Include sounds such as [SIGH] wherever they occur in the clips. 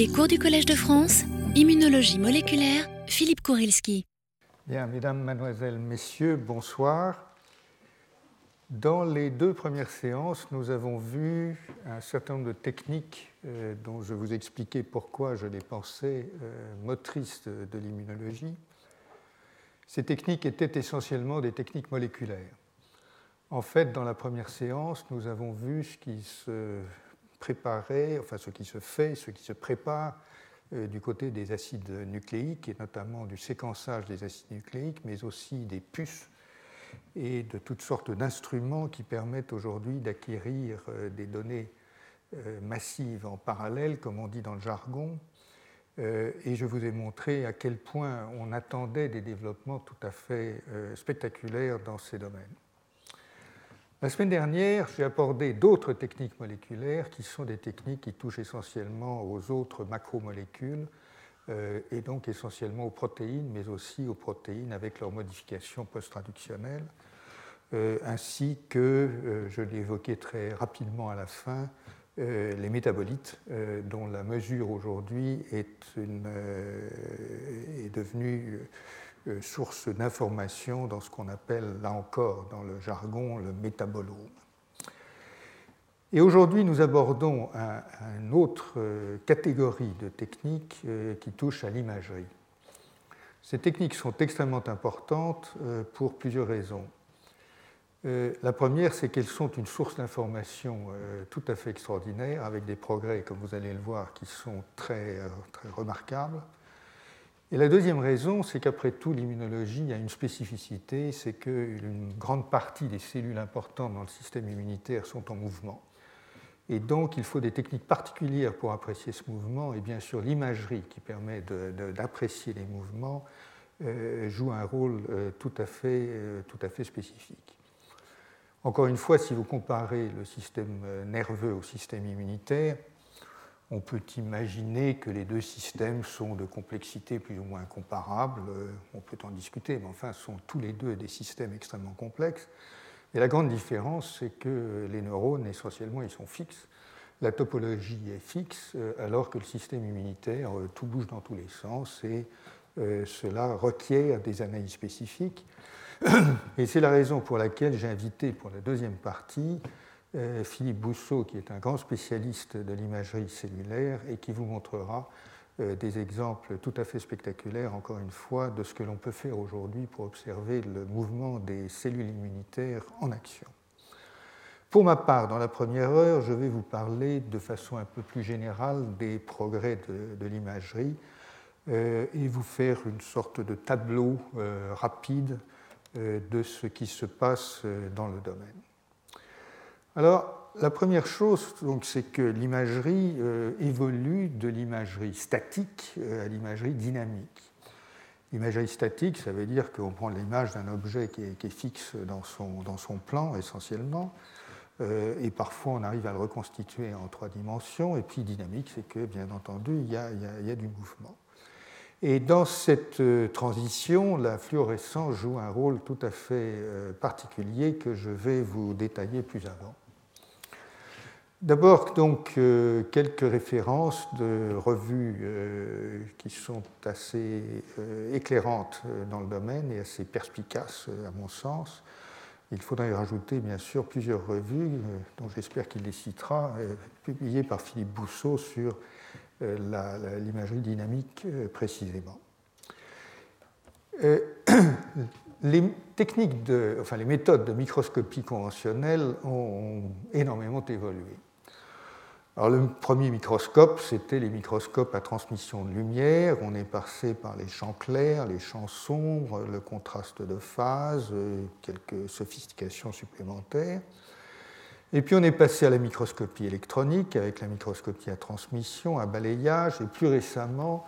Les cours du Collège de France, Immunologie moléculaire, Philippe Kourilski. Bien, mesdames, mademoiselles, messieurs, bonsoir. Dans les deux premières séances, nous avons vu un certain nombre de techniques euh, dont je vous expliquais pourquoi je les pensais euh, motrices de, l'immunologie. Ces techniques étaient essentiellement des techniques moléculaires. En fait, dans la première séance, nous avons vu ce qui se préparait, enfin ce qui se fait, ce qui se prépare euh, du côté des acides nucléiques, et notamment du séquençage des acides nucléiques, mais aussi des puces et de toutes sortes d'instruments qui permettent aujourd'hui d'acquérir euh, des données euh, massives en parallèle, comme on dit dans le jargon. Et je vous ai montré à quel point on attendait des développements tout à fait spectaculaires dans ces domaines. La semaine dernière, j'ai abordé d'autres techniques moléculaires qui sont des techniques qui touchent essentiellement aux autres macromolécules euh, et donc essentiellement aux protéines, mais aussi aux protéines avec leurs modifications post-traductionnelles, euh, ainsi que, euh, je l'ai évoqué très rapidement à la fin, les métabolites, dont la mesure aujourd'hui est, est, devenue source d'information dans ce qu'on appelle, là encore, dans le jargon, le métabolome. Et aujourd'hui, nous abordons une autre euh, catégorie de techniques euh, qui touchent à l'imagerie. Ces techniques sont extrêmement importantes euh, pour plusieurs raisons. La première, c'est qu'elles sont une source d'information tout à fait extraordinaire, avec des progrès, comme vous allez le voir, qui sont très, très remarquables. Et la deuxième raison, c'est qu'après tout, l'immunologie a une spécificité, c'est qu'une grande partie des cellules importantes dans le système immunitaire sont en mouvement. Et donc, il faut des techniques particulières pour apprécier ce mouvement. Et bien sûr, l'imagerie qui permet d'apprécier les mouvements euh, joue un rôle euh, tout, à fait, euh, tout à fait spécifique. Encore une fois, si vous comparez le système nerveux au système immunitaire, on peut imaginer que les deux systèmes sont de complexité plus ou moins comparable. On peut en discuter, mais enfin, sont tous les deux des systèmes extrêmement complexes. Et la grande différence, c'est que les neurones, essentiellement, ils sont fixes. La topologie est fixe, euh, alors que le système immunitaire, euh, tout bouge dans tous les sens et euh, cela requiert des analyses spécifiques. [CLEARS THROAT] Et c'est la raison pour laquelle j'ai invité pour la deuxième partie Philippe Bousseau, qui est un grand spécialiste de l'imagerie cellulaire et qui vous montrera euh, des exemples tout à fait spectaculaires, encore une fois, de ce que l'on peut faire aujourd'hui pour observer le mouvement des cellules immunitaires en action. Pour ma part, dans la première heure, je vais vous parler de façon un peu plus générale des progrès de, l'imagerie euh, et vous faire une sorte de tableau euh, rapide de ce qui se passe dans le domaine. Alors, la première chose, c'est que l'imagerie euh, évolue de l'imagerie statique euh, à l'imagerie dynamique. L'imagerie statique, ça veut dire qu'on prend l'image d'un objet qui est, fixe dans son, dans son, plan essentiellement, euh, et parfois on arrive à le reconstituer en trois dimensions. Et puis dynamique, c'est que bien entendu, y, a, il y a, du mouvement. Et dans cette transition, la fluorescence joue un rôle tout à fait particulier que je vais vous détailler plus avant. D'abord, donc, euh, quelques références de revues euh, qui sont assez euh, éclairantes dans le domaine et assez perspicaces, à mon sens. Il faudrait rajouter, bien sûr, plusieurs revues, dont j'espère qu'il les citera, publiées par Philippe Bousseau sur l'imagerie dynamique précisément. [CLEARS THROAT] les techniques de, enfin, les méthodes de microscopie conventionnelle ont énormément évolué. Alors, le premier microscope, c'était les microscopes à transmission de lumière. On est passé par les champs clairs, les champs sombres, le contraste de phase, euh, quelques sophistications supplémentaires. Et puis on est passé à la microscopie électronique avec la microscopie à transmission, à balayage, et plus récemment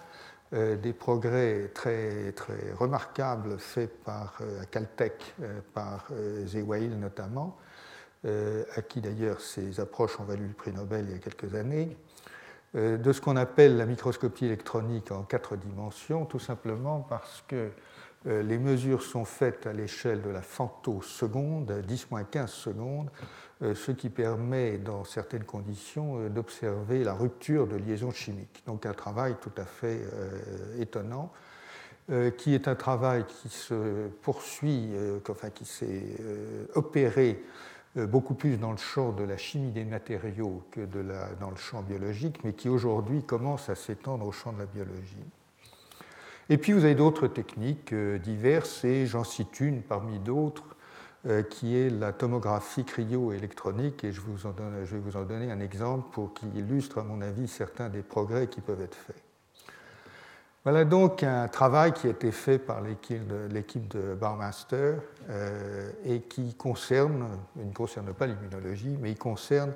euh, des progrès très, très remarquables faits par euh, Caltech, par Zewail notamment, à qui d'ailleurs ces approches ont valu le prix Nobel il y a quelques années, euh, de ce qu'on appelle la microscopie électronique en quatre dimensions, tout simplement parce que les mesures sont faites à l'échelle de la femtoseconde, 10-15 secondes, ce qui permet, dans certaines conditions, d'observer la rupture de liaison chimique. Donc un travail tout à fait étonnant, qui est un travail qui se poursuit, enfin qui s'est opéré euh, beaucoup plus dans le champ de la chimie des matériaux que dans le champ biologique, mais qui aujourd'hui commence à s'étendre au champ de la biologie. Et puis vous avez d'autres techniques euh, diverses, et j'en cite une parmi d'autres, euh, qui est la tomographie cryo-électronique, et je vais vous en donner un exemple pour qui illustre, à mon avis, certains des progrès qui peuvent être faits. Voilà donc un travail qui a été fait par l'équipe de, Barmaster euh, et qui concerne, il ne concerne pas l'immunologie, mais il concerne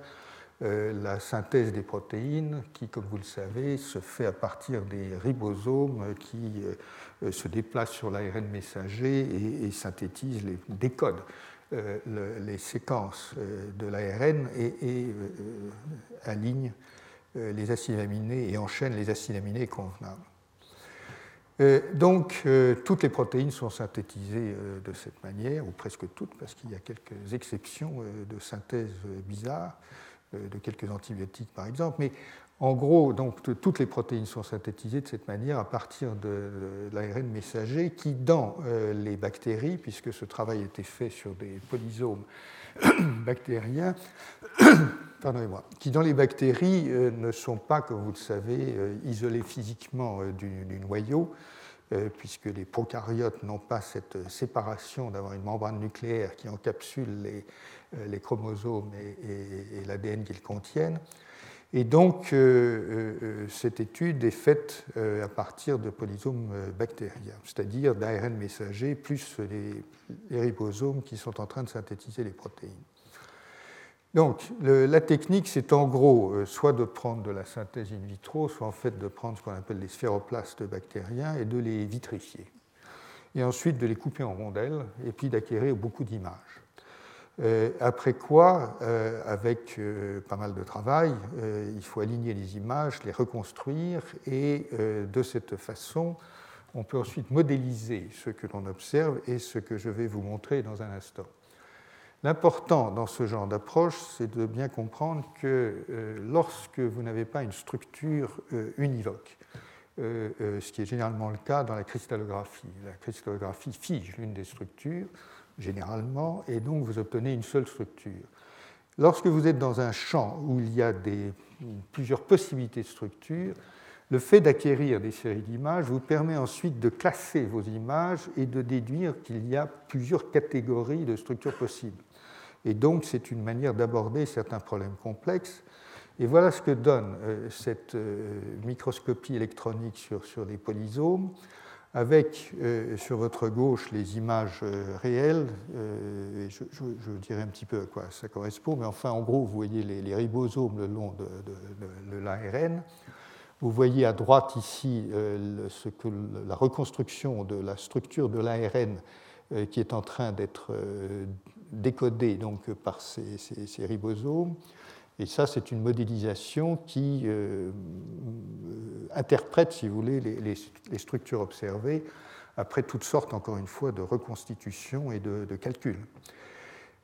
euh, la synthèse des protéines qui, comme vous le savez, se fait à partir des ribosomes qui euh, se déplacent sur l'ARN messager et, synthétisent, les, décodent les séquences de l'ARN et, et alignent les acides aminés et enchaînent les acides aminés convenables. Euh, donc, euh, toutes les protéines sont synthétisées euh, de cette manière, ou presque toutes, parce qu'il y a quelques exceptions de synthèse bizarres, de quelques antibiotiques par exemple. Mais en gros, donc, toutes les protéines sont synthétisées de cette manière à partir de, l'ARN messager qui, dans les bactéries, puisque ce travail a été fait sur des polysomes [COUGHS] bactériens, qui dans les bactéries ne sont pas, comme vous le savez, isolés physiquement du, du noyau, euh, puisque les prokaryotes n'ont pas cette séparation d'avoir une membrane nucléaire qui encapsule les, euh, chromosomes et, l'ADN qu'ils contiennent. Et donc, euh, cette étude est faite à partir de polysomes bactériens, c'est-à-dire d'ARN messager plus les, ribosomes qui sont en train de synthétiser les protéines. Donc, la technique, c'est en gros euh, soit de prendre de la synthèse in vitro, soit en fait de prendre ce qu'on appelle les sphéroplastes bactériens et de les vitrifier. Et ensuite de les couper en rondelles et puis d'acquérir beaucoup d'images. Euh, après quoi, euh, avec pas mal de travail, il faut aligner les images, les reconstruire et de cette façon, on peut ensuite modéliser ce que l'on observe et ce que je vais vous montrer dans un instant. L'important dans ce genre d'approche, c'est de bien comprendre que euh, lorsque vous n'avez pas une structure euh, univoque, euh, ce qui est généralement le cas dans la cristallographie, la cristallographie fige l'une des structures, généralement, et donc vous obtenez une seule structure. Lorsque vous êtes dans un champ où il y a des, plusieurs possibilités de structures, le fait d'acquérir des séries d'images vous permet ensuite de classer vos images et de déduire qu'il y a plusieurs catégories de structures possibles. Et donc, c'est une manière d'aborder certains problèmes complexes. Et voilà ce que donne euh, cette euh, microscopie électronique sur, sur les polysomes, avec euh, sur votre gauche les images réelles. je, je, dirais un petit peu à quoi ça correspond, mais enfin, en gros, vous voyez les, ribosomes le long de, l'ARN. Vous voyez à droite ici ce que, la reconstruction de la structure de l'ARN qui est en train d'être décodé donc par ces, ribosomes. Et ça, c'est une modélisation qui euh, interprète, si vous voulez, les, structures observées après toutes sortes, encore une fois, de reconstitutions et de, calculs.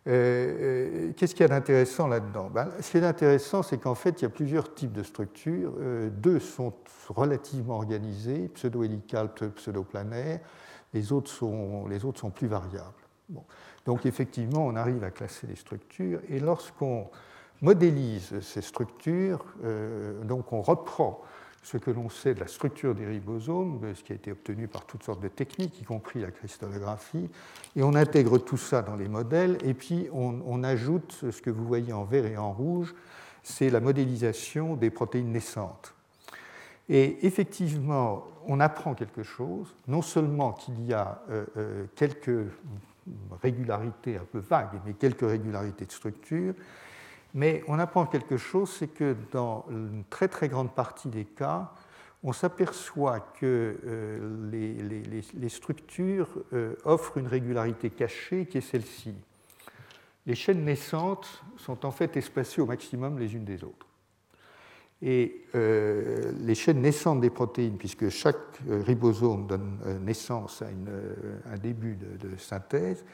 Euh, euh, qu'est-ce qu'il y a d'intéressant là-dedans? Ben, Ce qui est intéressant, c'est qu'en fait, il y a plusieurs types de structures. deux sont relativement organisées, pseudo-hélicales, pseudo-planaires. Les, autres sont, les autres sont plus variables. Bon. Donc effectivement, on arrive à classer les structures et lorsqu'on modélise ces structures, euh, donc on reprend ce que l'on sait de la structure des ribosomes, ce qui a été obtenu par toutes sortes de techniques, y compris la cristallographie, et on intègre tout ça dans les modèles, et puis on, ajoute ce que vous voyez en vert et en rouge, c'est la modélisation des protéines naissantes. Et effectivement, on apprend quelque chose, non seulement qu'il y a euh, euh, quelques régularité un peu vague, mais quelques régularités de structure. Mais on apprend quelque chose, c'est que dans une très très grande partie des cas, on s'aperçoit que euh, les, structures euh, offrent une régularité cachée qui est celle-ci. Les chaînes naissantes sont en fait espacées au maximum les unes des autres. Et les chaînes naissantes des protéines, puisque chaque ribosome donne naissance à un début de synthèse,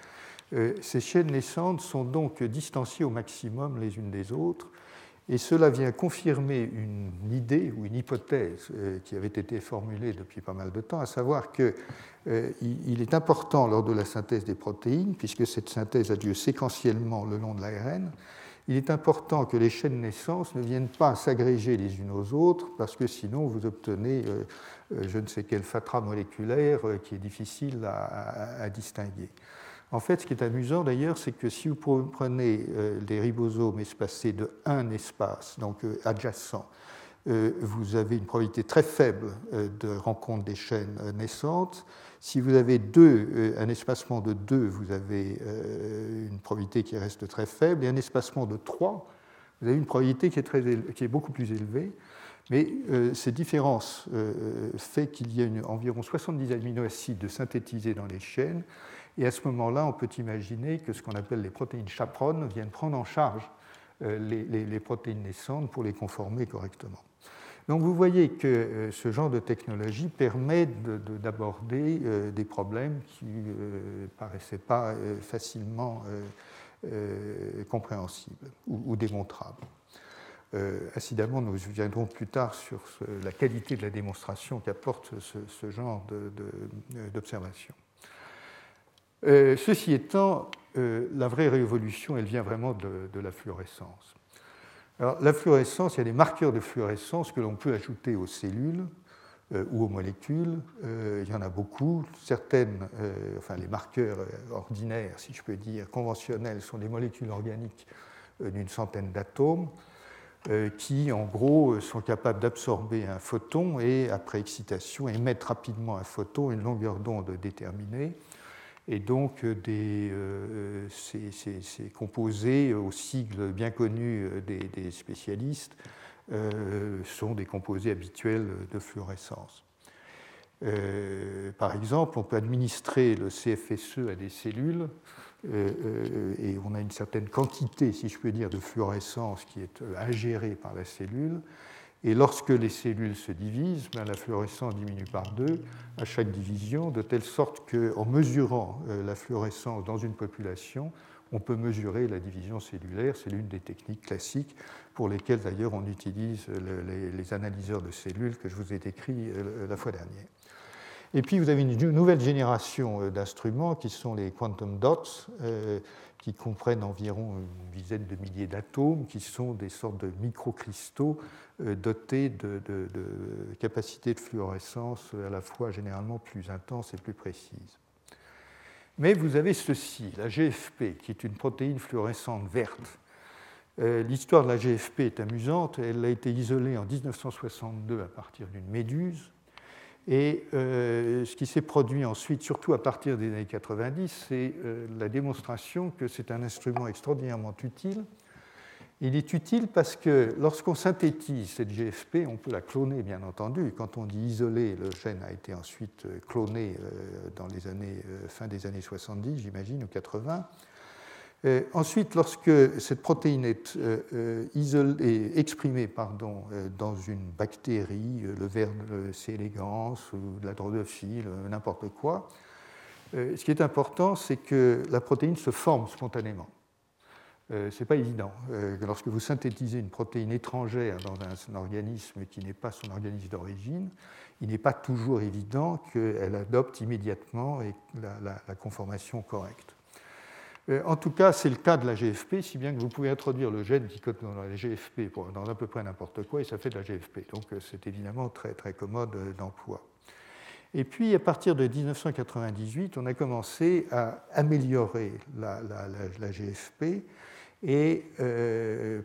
ces chaînes naissantes sont donc distanciées au maximum les unes des autres. Et cela vient confirmer une idée ou une hypothèse euh, qui avait été formulée depuis pas mal de temps, à savoir qu'il euh, est important lors de la synthèse des protéines, puisque cette synthèse a lieu séquentiellement le long de l'ARN, il est important que les chaînes naissance ne viennent pas s'agréger les unes aux autres, parce que sinon vous obtenez euh, je ne sais quel fatras moléculaire qui est difficile à distinguer. En fait, ce qui est amusant d'ailleurs, c'est que si vous prenez euh, les ribosomes espacés de un espace, donc euh, adjacent, euh, vous avez une probabilité très faible de rencontre des chaînes naissantes. Si vous avez deux, un espacement de 2, vous avez une probabilité qui reste très faible, et un espacement de 3, vous avez une probabilité qui est, beaucoup plus élevée. Mais ces différences font qu'il y a environ 70 aminoacides de synthétisés dans les chaînes, et à ce moment-là, on peut imaginer que ce qu'on appelle les protéines chaperones viennent prendre en charge euh, les, protéines naissantes pour les conformer correctement. Donc vous voyez que euh, ce genre de technologie permet d'aborder euh, des problèmes qui ne paraissaient pas facilement compréhensibles ou, démontrables. incidemment, nous viendrons plus tard sur la qualité de la démonstration qu'apporte ce, genre d'observation. Euh, ceci étant, euh, la vraie révolution, elle vient vraiment de, la fluorescence. Alors, la fluorescence, il y a des marqueurs de fluorescence que l'on peut ajouter aux cellules euh, ou aux molécules. il y en a beaucoup. Certaines, enfin les marqueurs ordinaires, si je peux dire, conventionnels, sont des molécules organiques d'une centaine d'atomes qui, en gros, sont capables d'absorber un photon et, après excitation, émettent rapidement un photon, une longueur d'onde déterminée. Et donc, euh, euh, ces, composés au sigle bien connu euh, des, spécialistes sont des composés habituels de fluorescence. par exemple, on peut administrer le CFSE à des cellules et on a une certaine quantité, si je peux dire, de fluorescence qui est ingérée par la cellule. Et lorsque les cellules se divisent, ben, la fluorescence diminue par deux à chaque division, de telle sorte qu'en mesurant euh, la fluorescence dans une population, on peut mesurer la division cellulaire. C'est l'une des techniques classiques pour lesquelles d'ailleurs on utilise les, analyseurs de cellules que je vous ai décrits euh, la fois dernière. Et puis vous avez une nouvelle génération euh, d'instruments qui sont les quantum dots, qui comprennent environ une dizaine de milliers d'atomes, qui sont des sortes de microcristaux euh, dotés de, capacités de fluorescence à la fois généralement plus intenses et plus précises. Mais vous avez ceci, la GFP, qui est une protéine fluorescente verte. Euh, l'histoire de la GFP est amusante. Elle a été isolée en 1962 à partir d'une méduse et euh, ce qui s'est produit ensuite, surtout à partir des années 90, c'est euh, la démonstration que c'est un instrument extraordinairement utile. Il est utile parce que lorsqu'on synthétise cette GFP, on peut la cloner bien entendu. Quand on dit isoler, le gène a été ensuite euh, cloné dans les années, fin des années 70, j'imagine, ou 80. Euh, ensuite, lorsque cette protéine est euh, euh, exprimée dans une bactérie, le ver C. elegans ou de la drosophile, n'importe quoi, ce qui est important, c'est que la protéine se forme spontanément. Ce n'est pas évident. Lorsque vous synthétisez une protéine étrangère dans un, organisme qui n'est pas son organisme d'origine, il n'est pas toujours évident qu'elle adopte immédiatement la conformation correcte. Euh, en tout cas, c'est le cas de la GFP, si bien que vous pouvez introduire le gène qui code dans la GFP dans à peu près n'importe quoi et ça fait de la GFP. Donc euh, c'est évidemment très, très commode euh, d'emploi. Et puis, à partir de 1998, on a commencé à améliorer la, GFP et,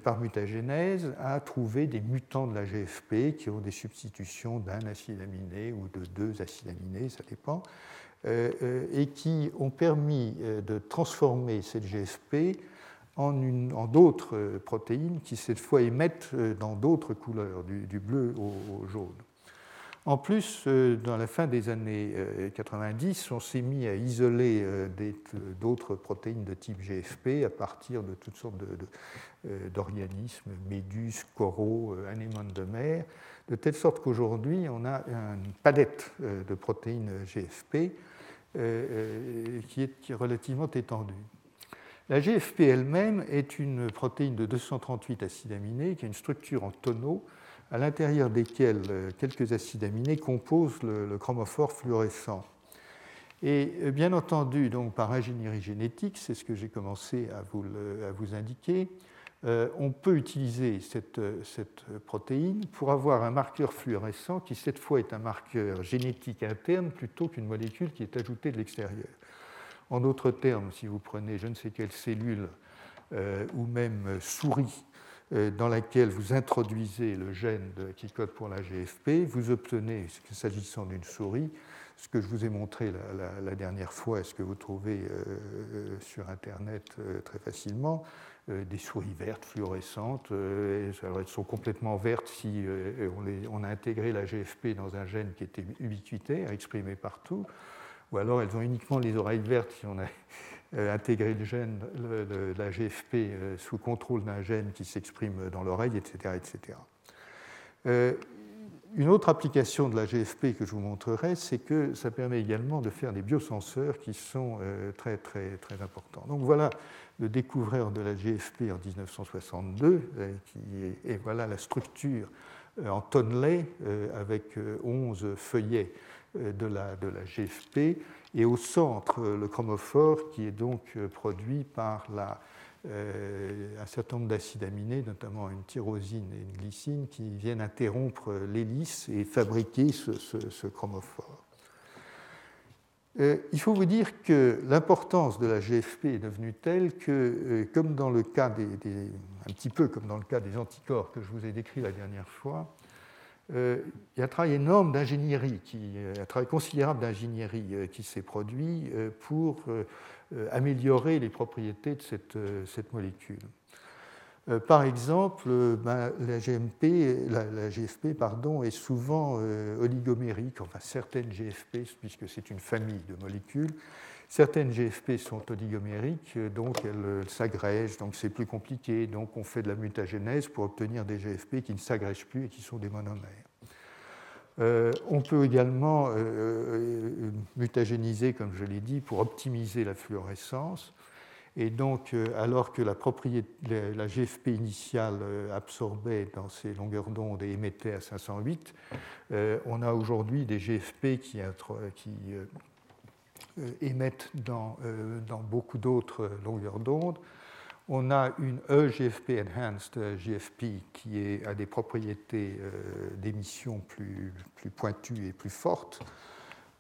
par mutagénèse, à trouver des mutants de la GFP qui ont des substitutions d'un acide aminé ou de deux acides aminés, ça dépend, et qui ont permis euh, de transformer cette GFP en, d'autres protéines qui cette fois émettent dans d'autres couleurs, du, bleu au, jaune. En plus, euh, dans la fin des années 90, on s'est mis à isoler d'autres protéines de type GFP à partir de toutes sortes d'organismes, méduses, coraux, anémones de mer, de telle sorte qu'aujourd'hui, on a une palette de protéines GFP qui est relativement étendue. La GFP elle-même est une protéine de 238 acides aminés qui a une structure en tonneaux à l'intérieur desquels euh, quelques acides aminés composent le, chromophore fluorescent. Et euh, bien entendu, donc par ingénierie génétique, c'est ce que j'ai commencé à vous, indiquer, euh, on peut utiliser cette, cette, protéine pour avoir un marqueur fluorescent qui cette fois est un marqueur génétique interne plutôt qu'une molécule qui est ajoutée de l'extérieur. En d'autres termes, si vous prenez je ne sais quelle cellule euh, ou même souris euh, dans laquelle vous introduisez le gène qui code pour la GFP, vous obtenez, s'agissant d'une souris, ce que je vous ai montré la, dernière fois et ce que vous trouvez euh, sur Internet très facilement, des souris vertes, fluorescentes. elles sont complètement vertes si on, on, a intégré la GFP dans un gène qui était ubiquitaire, exprimé partout ou alors elles ont uniquement les oreilles vertes si on a euh, intégré le gène, de la GFP euh, sous contrôle d'un gène qui s'exprime dans l'oreille, etc. etc. Euh, une autre application de la GFP que je vous montrerai, c'est que ça permet également de faire des biosenseurs qui sont très, très, très importants. Donc voilà le découvreur de la GFP en 1962, et voilà la structure en tonnelet avec 11 feuillets euh, de la, de la GFP, et au centre le chromophore qui est donc euh, produit par euh, un certain nombre d'acides aminés, notamment une tyrosine et une glycine, qui viennent interrompre l'hélice et fabriquer ce, chromophore. Il faut vous dire que l'importance de la GFP est devenue telle que, comme dans le cas des, un petit peu comme dans le cas des anticorps que je vous ai décrit la dernière fois, euh, il y a un travail énorme d'ingénierie, euh, un travail considérable d'ingénierie euh, qui s'est produit pour améliorer les propriétés de cette molécule. Par exemple, ben, la, GFP est souvent oligomérique, enfin certaines GFP, puisque c'est une famille de molécules, Certaines GFP sont oligomériques, donc elles s'agrègent, donc c'est plus compliqué. Donc on fait de la mutagénèse pour obtenir des GFP qui ne s'agrègent plus et qui sont des monomères. Euh, on peut également euh, euh, mutagéniser, comme je l'ai dit, pour optimiser la fluorescence. Et donc, alors que la, GFP initiale absorbait dans ces longueurs d'onde et émettait à 508, on a aujourd'hui des GFP qui, euh, émettent dans, euh, beaucoup d'autres longueurs d'onde. On a une EGFP Enhanced GFP qui a des propriétés euh, d'émission plus pointues et plus fortes.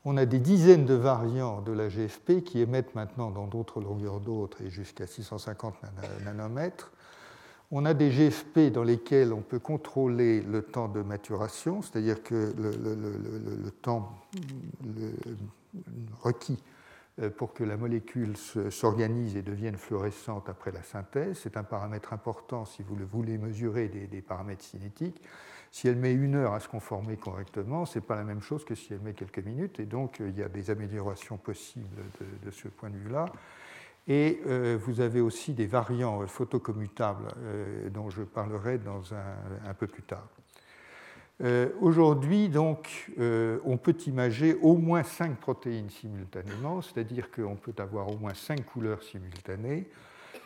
On a des dizaines de variants de la GFP qui émettent maintenant dans d'autres longueurs d'onde et jusqu'à 650 nanomètres. On a des GFP dans lesquels on peut contrôler le temps de maturation, c'est-à-dire que le temps, requis euh, pour que la molécule s'organise et devienne fluorescente après la synthèse. C'est un paramètre important si vous le voulez mesurer des, paramètres cinétiques. Si elle met une heure à se conformer correctement, ce n'est pas la même chose que si elle met quelques minutes, et donc euh, il y a des améliorations possibles de, ce point de vue-là. Et euh, vous avez aussi des variants photocommutables dont je parlerai dans un, un peu plus tard. Euh, aujourd'hui, donc, euh, on peut imager au moins cinq protéines simultanément, c'est-à-dire qu'on peut avoir au moins cinq couleurs simultanées,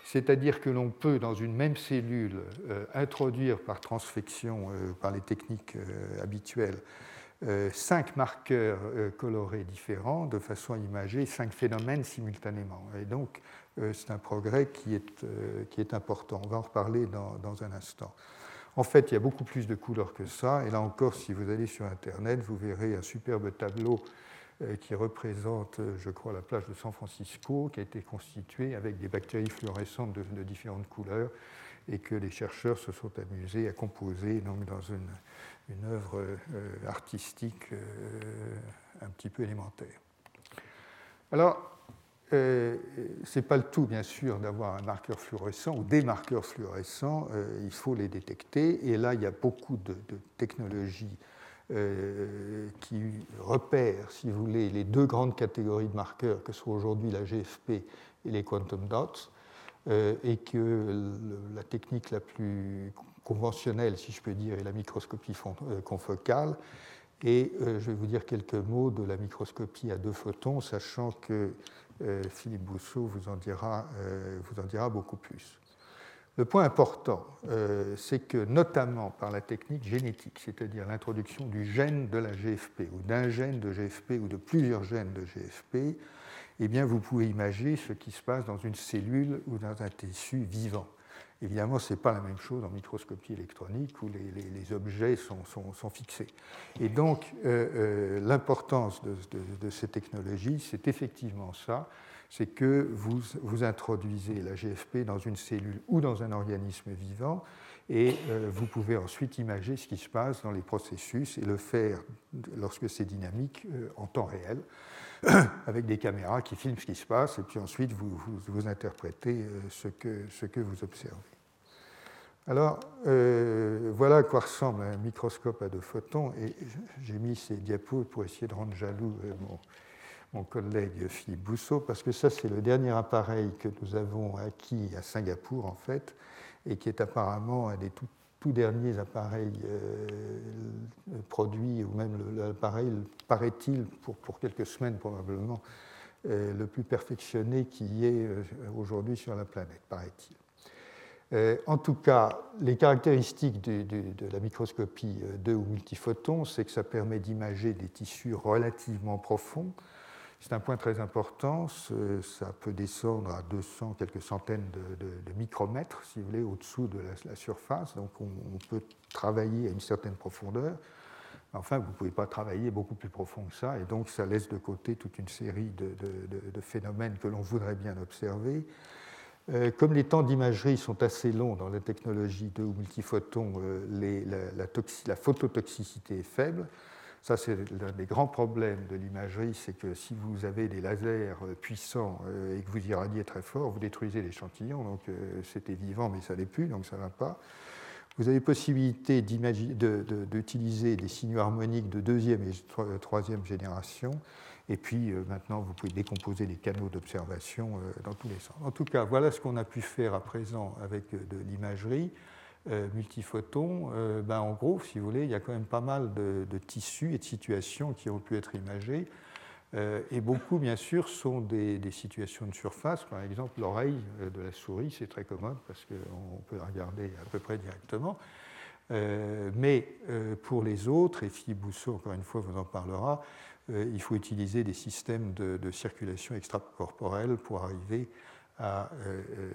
c'est-à-dire que l'on peut, dans une même cellule, euh, introduire par transfection, par les techniques habituelles, cinq marqueurs colorés différents de façon à imager cinq phénomènes simultanément. Et donc, c'est un progrès qui est, important. On va en reparler dans, un instant. En fait, il y a beaucoup plus de couleurs que ça. Et là encore, si vous allez sur Internet, vous verrez un superbe tableau euh, qui représente, euh, je crois, la plage de San Francisco, qui a été constituée avec des bactéries fluorescentes de, différentes couleurs et que les chercheurs se sont amusés à composer donc, dans une, œuvre euh, artistique un petit peu élémentaire. Alors, euh, ce n'est pas le tout, bien sûr, d'avoir un marqueur fluorescent ou des marqueurs fluorescents. Euh, il faut les détecter. Et là, il y a beaucoup de, technologies qui repère, si vous voulez, les deux grandes catégories de marqueurs que sont aujourd'hui la GFP et les quantum dots, et que la technique la plus conventionnelle, si je peux dire, est la microscopie confocale. Et je vais vous dire quelques mots de la microscopie à deux photons, sachant que Philippe Bousseau vous en dira, vous en dira beaucoup plus. Le point important, euh, c'est que notamment par la technique génétique, c'est-à-dire l'introduction du gène de la GFP ou d'un gène de GFP ou de plusieurs gènes de GFP, eh bien, vous pouvez imaginer ce qui se passe dans une cellule ou dans un tissu vivant. Évidemment, ce n'est pas la même chose en microscopie électronique où les, objets sont, fixés. Et donc, euh, euh, l'importance de, ces technologies, c'est effectivement ça, c'est que vous, vous introduisez la GFP dans une cellule ou dans un organisme vivant et euh, vous pouvez ensuite imager ce qui se passe dans les processus et le faire lorsque c'est dynamique euh, en temps réel [CLEARS THROAT] avec des caméras qui filment ce qui se passe et puis ensuite vous, vous, interprétez euh, ce, que, ce que vous observez. Alors, voilà à quoi ressemble un microscope à deux photons, et j'ai mis ces diapos pour essayer de rendre jaloux mon, mon collègue Philippe Bousseau, parce que ça, c'est le dernier appareil que nous avons acquis à Singapour, en fait, et qui est apparemment un des tout, derniers appareils euh, produits, ou même l'appareil, paraît-il, pour, quelques semaines probablement, euh, le plus perfectionné qui ait euh, aujourd'hui sur la planète, paraît-il. en tout cas, les caractéristiques de, la microscopie de ou multiphotons, c'est que ça permet d'imager des tissus relativement profonds, c'est un point très important. Ça peut descendre à 200, quelques centaines de, micromètres, si vous voulez, au-dessous de la, surface. Donc on, peut travailler à une certaine profondeur. Enfin, vous ne pouvez pas travailler beaucoup plus profond que ça. Et donc ça laisse de côté toute une série de, phénomènes que l'on voudrait bien observer. Euh, comme les temps d'imagerie sont assez longs dans la technologie de ou multiphotons, euh, la, la phototoxicité est faible. Ça, c'est l'un des grands problèmes de l'imagerie, c'est que si vous avez des lasers euh, puissants euh, et que vous irradiez très fort, vous détruisez l'échantillon. Donc euh, c'était vivant, mais ça n'est plus, donc ça ne va pas. Vous avez possibilité d'utiliser des signaux harmoniques de deuxième et troisième génération. Et puis maintenant, vous pouvez décomposer les canaux d'observation dans tous les sens. En tout cas, voilà ce qu'on a pu faire à présent avec de l'imagerie. Euh, multiphotons, euh, ben, en gros, si vous voulez, il y a quand même pas mal de, tissus et de situations qui ont pu être imagées. Euh, et beaucoup, bien sûr, sont des, situations de surface. Par exemple, l'oreille de la souris, c'est très commode parce qu'on peut la regarder à peu près directement. mais pour les autres, et Philippe Bousseau, encore une fois, vous en parlera, il faut utiliser des systèmes de, de circulation extracorporelle pour arriver à euh, euh,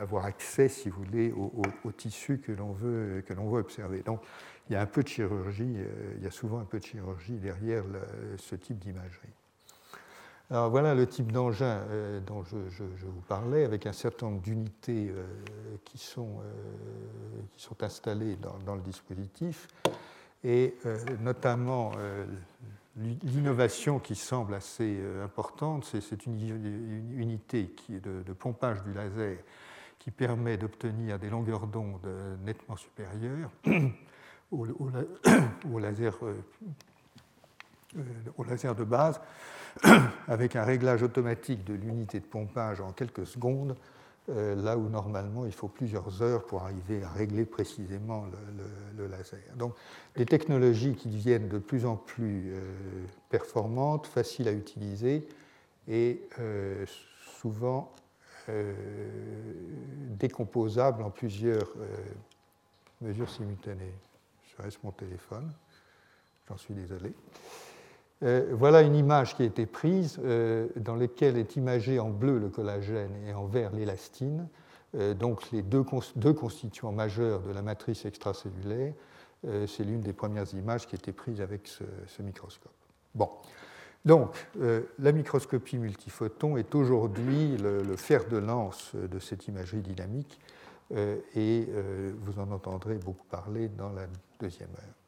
avoir accès, si vous voulez, au, tissu que l'on veut, que veut observer. Donc, il y a un peu de chirurgie, euh, il y a souvent un peu de chirurgie derrière ce type d'imagerie. Alors voilà le type d'engin dont je, vous parlais, avec un certain nombre d'unités qui, sont, qui sont installées dans, le dispositif, et notamment L'innovation qui semble assez euh, importante, c'est une unité de, pompage du laser qui permet d'obtenir des longueurs d'onde nettement supérieures [CLEARS THROAT] [CLEARS THROAT] au, laser, euh, euh, au laser de base, [CLEARS THROAT] avec un réglage automatique de l'unité de pompage en quelques secondes euh, là où normalement il faut plusieurs heures pour arriver à régler précisément le, laser. Donc des technologies qui deviennent de plus en plus euh, performantes, faciles à utiliser et euh, souvent décomposables en plusieurs mesures simultanées. Je reste mon téléphone, j'en suis désolé. Euh, voilà une image qui a été prise euh, dans laquelle est imagé en bleu le collagène et en vert l'élastine, euh, donc les deux, constituants majeurs de la matrice extracellulaire. C'est l'une des premières images qui a été prise avec ce, microscope. Bon. Donc, la microscopie multiphoton est aujourd'hui le, le, fer de lance de cette imagerie dynamique et vous en entendrez beaucoup parler dans la deuxième heure.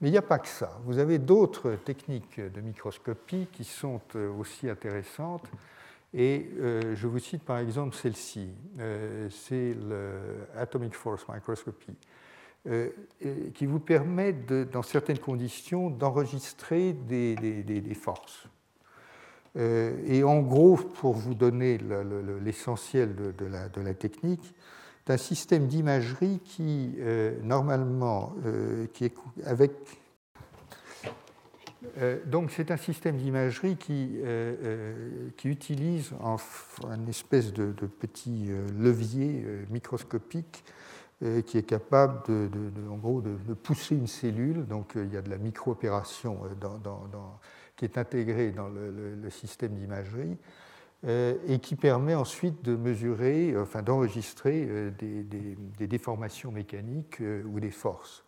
Mais il n'y a pas que ça. Vous avez d'autres techniques de microscopie qui sont euh, aussi intéressantes. Et euh, je vous cite par exemple celle-ci. Euh, c'est l'Atomic Force Microscopy. qui vous permet, dans certaines conditions, d'enregistrer des, forces. et en gros, pour vous donner l'essentiel de, la, technique, c'est un système d'imagerie qui, normalement, qui est avec euh, donc c'est un système d'imagerie qui, euh, euh, qui, utilise une espèce de, petit levier microscopique qui est capable de, en gros, de, pousser une cellule. Donc il y a de la micro-opération qui est intégrée dans le, système d'imagerie et qui permet ensuite de mesurer, enfin d'enregistrer des, des, déformations mécaniques ou des forces.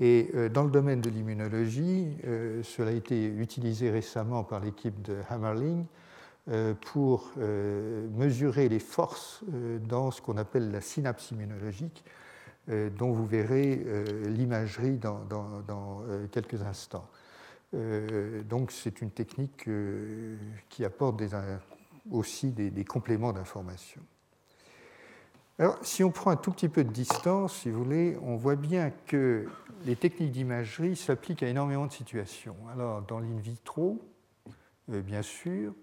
Et euh, dans le domaine de l'immunologie, euh, cela a été utilisé récemment par l'équipe de Hammerling euh, pour mesurer les forces dans ce qu'on appelle la synapse immunologique, dont vous verrez l'imagerie dans, quelques instants. donc c'est une technique qui apporte aussi des compléments d'information. Alors, si on prend un tout petit peu de distance, si vous voulez, on voit bien que les techniques d'imagerie s'appliquent à énormément de situations. Alors, dans l'in vitro, euh, bien sûr,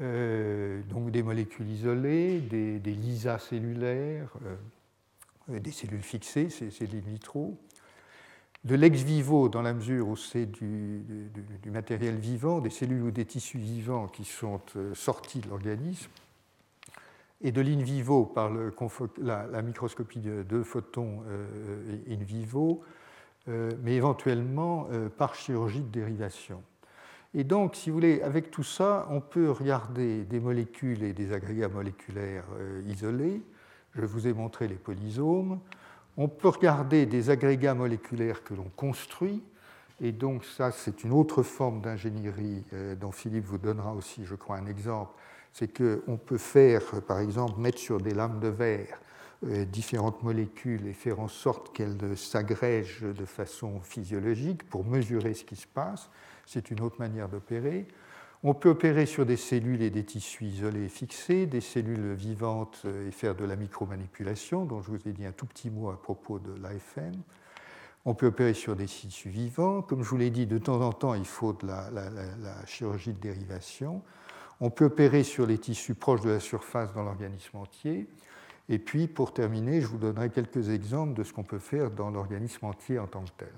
euh, donc des molécules isolées, des, des lysas cellulaires, euh, des cellules fixées, c'est l'in vitro. De l'ex vivo, dans la mesure où c'est du, matériel vivant, des cellules ou des tissus vivants qui sont sortis de l'organisme et de l'in vivo par la, microscopie de, photons euh, in vivo, euh, mais éventuellement euh, par chirurgie de dérivation. Et donc, si vous voulez, avec tout ça, on peut regarder des molécules et des agrégats moléculaires isolés. Je vous ai montré les polysomes. On peut regarder des agrégats moléculaires que l'on construit. Et donc, ça, c'est une autre forme d'ingénierie dont Philippe vous donnera aussi, je crois, un exemple c'est qu'on peut faire, par exemple, mettre sur des lames de verre euh, différentes molécules et faire en sorte qu'elles s'agrègent de façon physiologique pour mesurer ce qui se passe. C'est une autre manière d'opérer. On peut opérer sur des cellules et des tissus isolés et fixés, des cellules vivantes et faire de la micromanipulation, dont je vous ai dit un tout petit mot à propos de l'AFM. On peut opérer sur des tissus vivants. Comme je vous l'ai dit, de temps en temps, il faut de la chirurgie de dérivation. On peut opérer sur les tissus proches de la surface dans l'organisme entier. Et puis, pour terminer, je vous donnerai quelques exemples de ce qu'on peut faire dans l'organisme entier en tant que tel.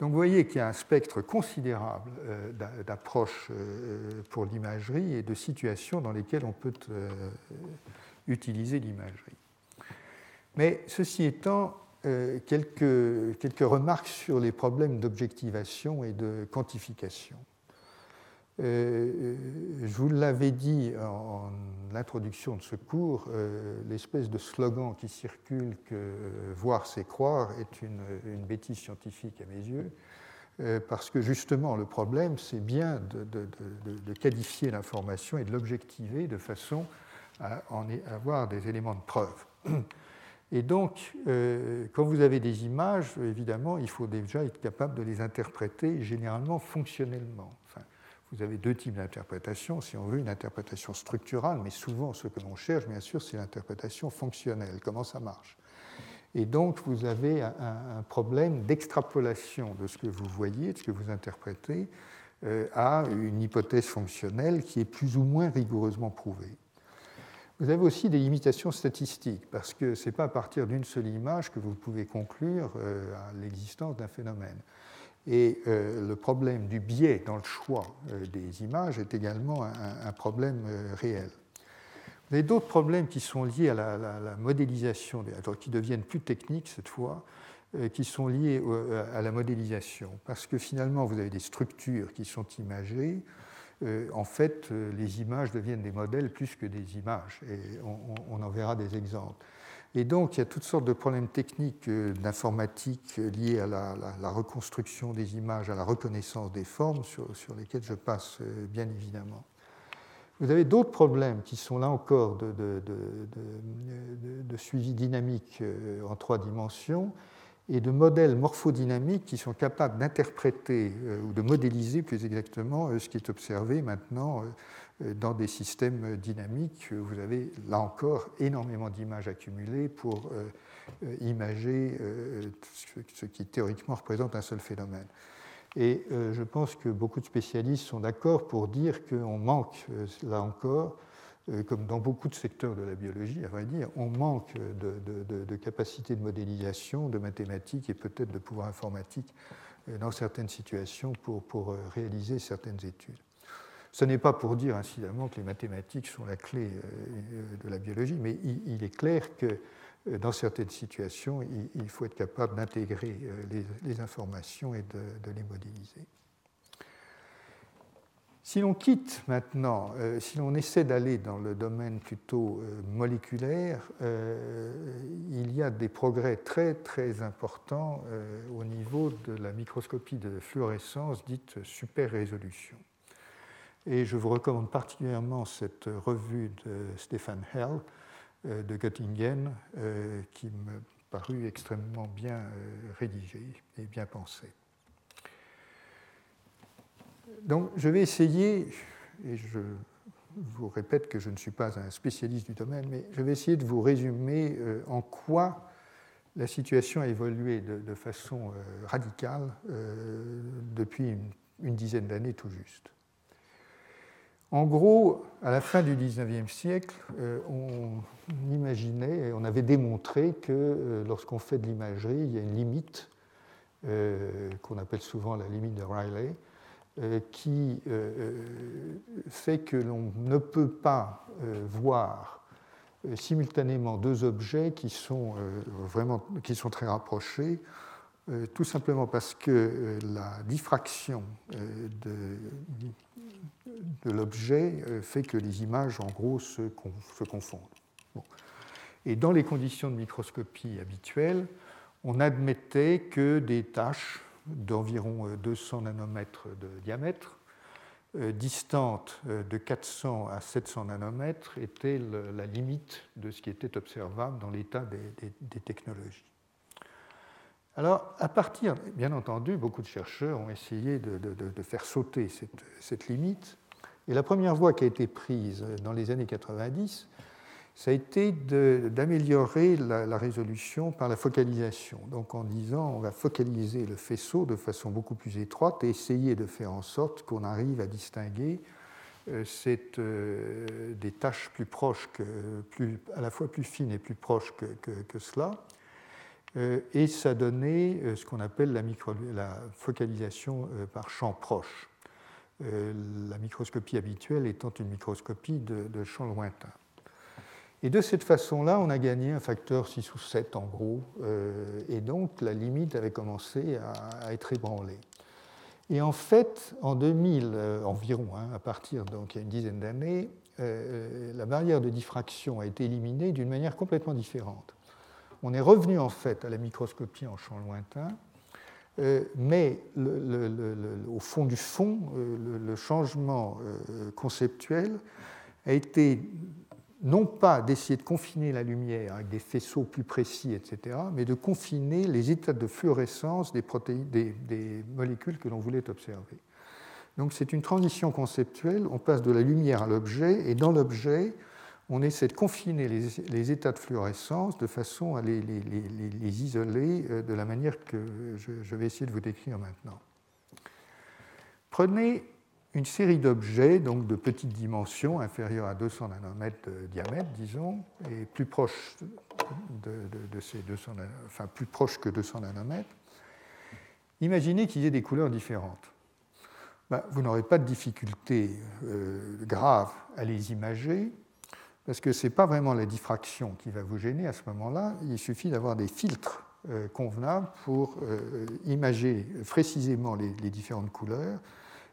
Donc vous voyez qu'il y a un spectre considérable euh, d'approches euh, pour l'imagerie et de situations dans lesquelles on peut euh, utiliser l'imagerie. Mais ceci étant, quelques, quelques remarques sur les problèmes d'objectivation et de quantification. Euh, je vous l'avais dit en introduction de ce cours, euh, l'espèce de slogan qui circule que voir c'est croire est une, bêtise scientifique à mes yeux, euh, parce que justement le problème c'est bien de, qualifier l'information et de l'objectiver de façon à en avoir des éléments de preuve. [CLEARS THROAT] Et donc, quand vous avez des images, évidemment, il faut déjà être capable de les interpréter généralement fonctionnellement. Vous avez deux types d'interprétation, si on veut, une interprétation structurale, mais souvent ce que l'on cherche, bien sûr, c'est l'interprétation fonctionnelle, comment ça marche. Et donc, vous avez un, problème d'extrapolation de ce que vous voyez, de ce que vous interprétez, euh, à une hypothèse fonctionnelle qui est plus ou moins rigoureusement prouvée. Vous avez aussi des limitations statistiques, parce que ce n'est pas à partir d'une seule image que vous pouvez conclure euh, l'existence d'un phénomène. Et euh, le problème du biais dans le choix euh, des images est également un, problème euh, réel. Vous avez d'autres problèmes qui sont liés à la, modélisation, qui deviennent plus techniques cette fois, qui sont liés à la modélisation. Parce que finalement, vous avez des structures qui sont imagées. en fait, les images deviennent des modèles plus que des images. Et on en verra des exemples. Et donc, il y a toutes sortes de problèmes techniques euh, d'informatique euh, liés à la, reconstruction des images, à la reconnaissance des formes, sur, lesquels je passe euh, bien évidemment. Vous avez d'autres problèmes qui sont là encore de, suivi dynamique en trois dimensions et de modèles morphodynamiques qui sont capables d'interpréter ou de modéliser plus exactement ce qui est observé maintenant dans des systèmes dynamiques. Vous avez là encore énormément d'images accumulées pour imager ce qui théoriquement représente un seul phénomène. Et je pense que beaucoup de spécialistes sont d'accord pour dire qu'on manque, là encore, euh, comme dans beaucoup de secteurs de la biologie, à vrai dire, on manque de, de, capacité de modélisation, de mathématiques et peut-être de pouvoir informatique euh, dans certaines situations pour, euh, réaliser certaines études. Ce n'est pas pour dire incidemment que les mathématiques sont la clé de la biologie, mais il, est clair que dans certaines situations, il, faut être capable d'intégrer les, les, informations et de les modéliser. Si l'on quitte maintenant, euh, si l'on essaie d'aller dans le domaine plutôt euh, moléculaire, euh, il y a des progrès très très importants au niveau de la microscopie de fluorescence dite super résolution. Et je vous recommande particulièrement cette revue de Stefan Hell de Göttingen qui me parut extrêmement bien rédigée et bien pensée donc je vais essayer, et je vous répète que je ne suis pas un spécialiste du domaine, mais je vais essayer de vous résumer euh, en quoi la situation a évolué de, façon euh, radicale euh, depuis une, dizaine d'années tout juste. En gros, à la fin du XIXe siècle, on imaginait, on avait démontré que lorsqu'on fait de l'imagerie, il y a une limite qu'on appelle souvent la limite de euh, qui euh, euh, fait que l'on ne peut pas voir simultanément deux objets qui sont qui sont très rapprochés, tout simplement parce que la diffraction de, de l'objet fait que les images en gros se, confondent. Et dans les conditions de microscopie habituelles, on admettait que des tâches d'environ 200 euh, nanomètres de diamètre, euh, distante euh, de 400 à 700 nanomètres, était la limite de ce qui était observable dans l'état des, technologies. Alors, à partir, bien entendu, beaucoup de chercheurs ont essayé de, faire sauter cette, limite. Et la première voie qui a été prise dans les années 90, ça a été d'améliorer la, résolution par la focalisation. Donc en disant on va focaliser le faisceau de façon beaucoup plus étroite et essayer de faire en sorte qu'on arrive à distinguer euh, euh, des tâches plus proches, à la fois plus fines et plus proches que, cela. Euh, et ça donnait ce qu'on appelle la, focalisation par champ proche. la microscopie habituelle étant une microscopie de, champ lointain. Et de cette façon-là, on a gagné un facteur 6 ou 7 en gros, euh, et donc la limite avait commencé à, être ébranlée. Et en fait, en 2000 euh, environ, hein, à partir donc il dizaine d'années, euh, la barrière de diffraction a été éliminée d'une manière complètement différente. On est revenu en fait à la microscopie en champ lointain, mais au fond du fond, le, changement conceptuel a été non pas d'essayer de confiner la lumière avec des faisceaux plus précis, etc., mais de confiner les états de fluorescence des, des, molécules que l'on voulait observer. Donc c'est une transition conceptuelle, on passe de la lumière à l'objet, et dans l'objet, on essaie de confiner les, états de fluorescence de façon à les, isoler euh, de la manière que je vais essayer de vous décrire maintenant. Prenez une série d'objets, donc de petites dimensions, inférieures à 200 nanomètres de diamètre, disons, et plus proches de, ces 200, enfin plus que 200 nanomètres. Imaginez qu'ils aient des couleurs différentes. Ben, vous n'aurez pas de difficulté euh, grave à les imager, parce que ce n'est pas vraiment la diffraction qui va vous gêner à ce moment-là, il suffit d'avoir des filtres euh, convenables pour euh, imager précisément les différentes couleurs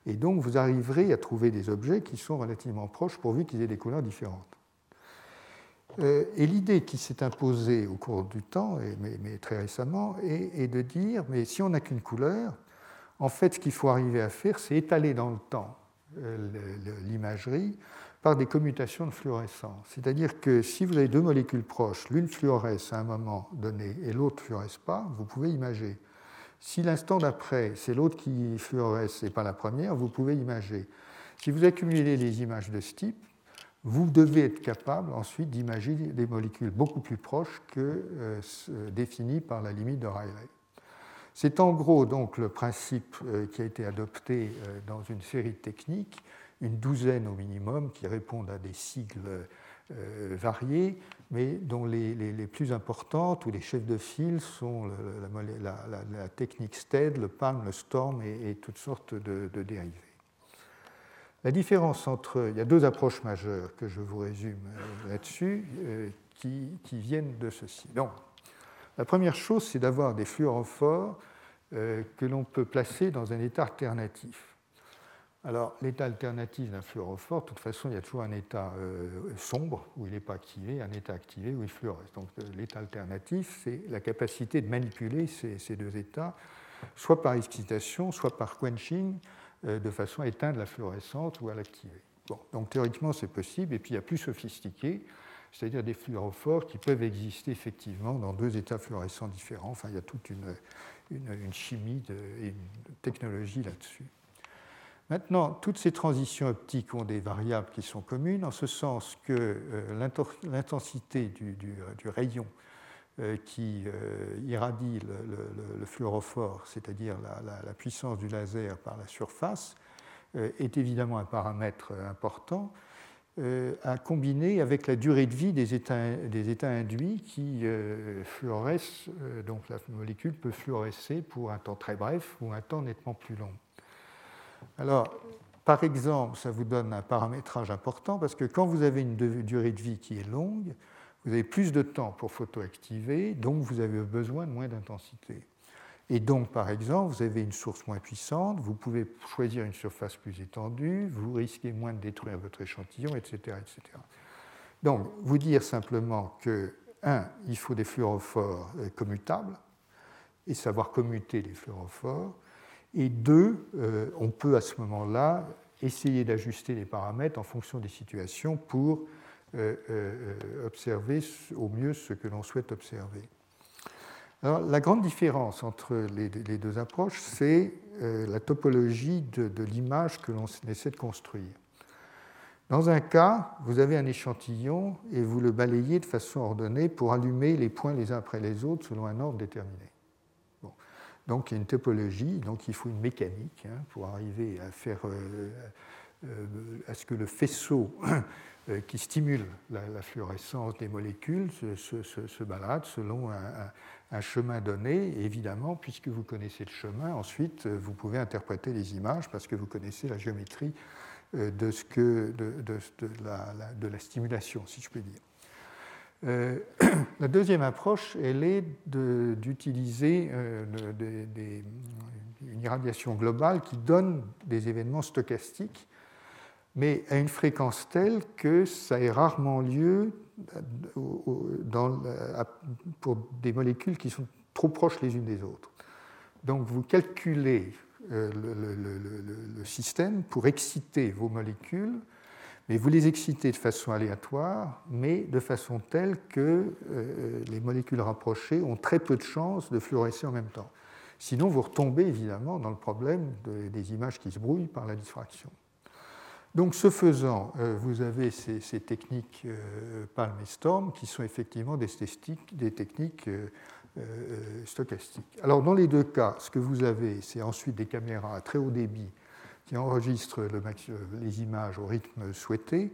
et donc, vous arriverez à trouver des objets qui sont relativement proches pourvu qu'ils aient des couleurs différentes. Euh, et l'idée qui s'est imposée au cours du temps, mais, très récemment, est, de dire, mais si on n'a qu'une couleur, en fait, ce qu'il faut arriver à faire, c'est étaler dans le temps euh, l'imagerie par des commutations de fluorescence. C'est-à-dire que si vous avez deux molécules proches, l'une fluoresce à un moment donné et l'autre ne fluoresce pas, vous pouvez imager. Si l'instant d'après, c'est l'autre qui fluoresce et pas la première, vous pouvez imager. Si vous accumulez les images de ce type, vous devez être capable ensuite d'imaginer des molécules beaucoup plus proches que euh, définies par la limite de Rayleigh. C'est en gros donc le principe euh, qui a été adopté euh, dans une série de techniques, une douzaine au minimum, qui répondent à des sigles variés, mais dont les, plus importantes ou les chefs de file sont la, technique STED, le PALM, le STORM et, toutes sortes de dérivés. La différence entre. Il y a deux approches majeures que je vous résume euh, là-dessus euh, qui, viennent de ceci. Donc, la première chose, c'est d'avoir des fluorophores euh, que l'on peut placer dans un état alternatif. Alors, l'état alternatif d'un fluorophore, de toute façon, il y a toujours un état sombre où il n'est pas activé, un état activé où il fluoresce. Donc, l'état alternatif, c'est la capacité de manipuler ces, ces, deux états, soit par excitation, soit par quenching, euh, de façon à éteindre la fluorescente ou à l'activer. Bon, donc théoriquement c'est possible, et puis il y a plus sophistiqué, c'est-à-dire des fluorophores qui peuvent exister effectivement dans deux états fluorescents différents. Enfin, il y a toute une, une, chimie et une technologie là-dessus. Maintenant, toutes ces transitions optiques ont des variables qui sont communes, en ce sens que euh, l'intensité du, rayon euh, qui euh, irradie le, fluorophore, c'est-à-dire la, puissance du laser par la surface, est évidemment un paramètre important à combiner avec la durée de vie des états induits qui fluorescent. donc la molécule peut fluorescer pour un temps très bref ou un temps nettement plus long. Alors, par exemple, ça vous donne un paramétrage important parce que quand vous avez une durée de vie qui est longue, vous avez plus de temps pour photoactiver, donc vous avez besoin de moins d'intensité. Et donc, par exemple, vous avez une source moins puissante, vous pouvez choisir une surface plus étendue, vous risquez moins de détruire votre échantillon, etc. etc. Donc, vous dire simplement que, un, il faut des fluorophores euh, commutables, et savoir commuter les fluorophores, et deux, euh, on peut à ce moment-là essayer d'ajuster les paramètres en fonction des situations pour euh, euh, observer au mieux ce que l'on souhaite observer. Alors, la grande différence entre les, deux approches, c'est la topologie de l'image que l'on essaie de construire. Dans un cas, vous avez un échantillon et vous le balayez de façon ordonnée pour allumer les points les uns après les autres selon un ordre déterminé. Donc il y a une topologie, donc il faut une mécanique hein, pour arriver à faire à ce que le faisceau [COUGHS] euh, qui stimule la, fluorescence des molécules se, balade selon un, chemin donné. évidemment, puisque vous connaissez le chemin, ensuite euh, vous pouvez interpréter les images parce que vous connaissez la géométrie euh, de, ce que, la, de la, stimulation, si je puis dire. [CLEARS THROAT] la deuxième approche, elle est d'utiliser une irradiation globale qui donne des événements stochastiques mais à une fréquence telle que ça ait rarement lieu dans, pour des molécules qui sont trop proches les unes des autres. Donc vous calculez euh, le, système pour exciter vos molécules, mais vous les excitez de façon aléatoire, mais de façon telle que euh, les molécules rapprochées ont très peu de chances de fluorescer en même temps. Sinon, vous retombez évidemment dans le problème des images qui se brouillent par la diffraction. Donc, ce faisant, euh, vous avez ces, techniques euh, Palm et Storm qui sont effectivement des, des techniques stochastiques. Alors, dans les deux cas, ce que vous avez, c'est ensuite des caméras à très haut débit qui enregistrent les images au rythme souhaité,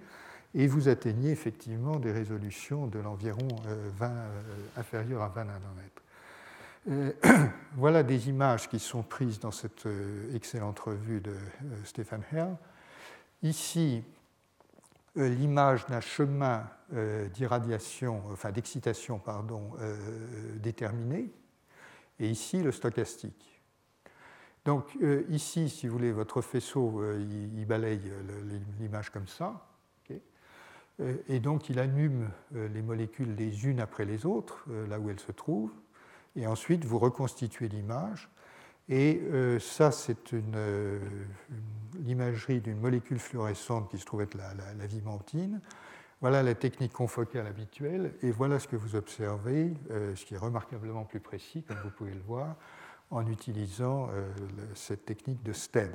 et vous atteignez effectivement des résolutions de l'environ 20, inférieures à 20 nanomètres. [CLEARS THROAT] voilà des images qui sont prises dans cette excellente revue de Stephen Herr Ici, euh, l'image d'un chemin euh, d'irradiation, enfin d'excitation, pardon, euh, déterminé, et ici le stochastique. Donc ici, si vous voulez, votre faisceau, il, balaye l'image comme ça, et donc il allume les molécules les unes après les autres, là où elles se trouvent, et ensuite vous reconstituez l'image, et ça, c'est l'imagerie d'une molécule fluorescente qui se trouve être la, la. Voilà la technique confocale habituelle, et voilà ce que vous observez, ce qui est remarquablement plus précis, comme vous pouvez le voir, en utilisant cette technique de STED.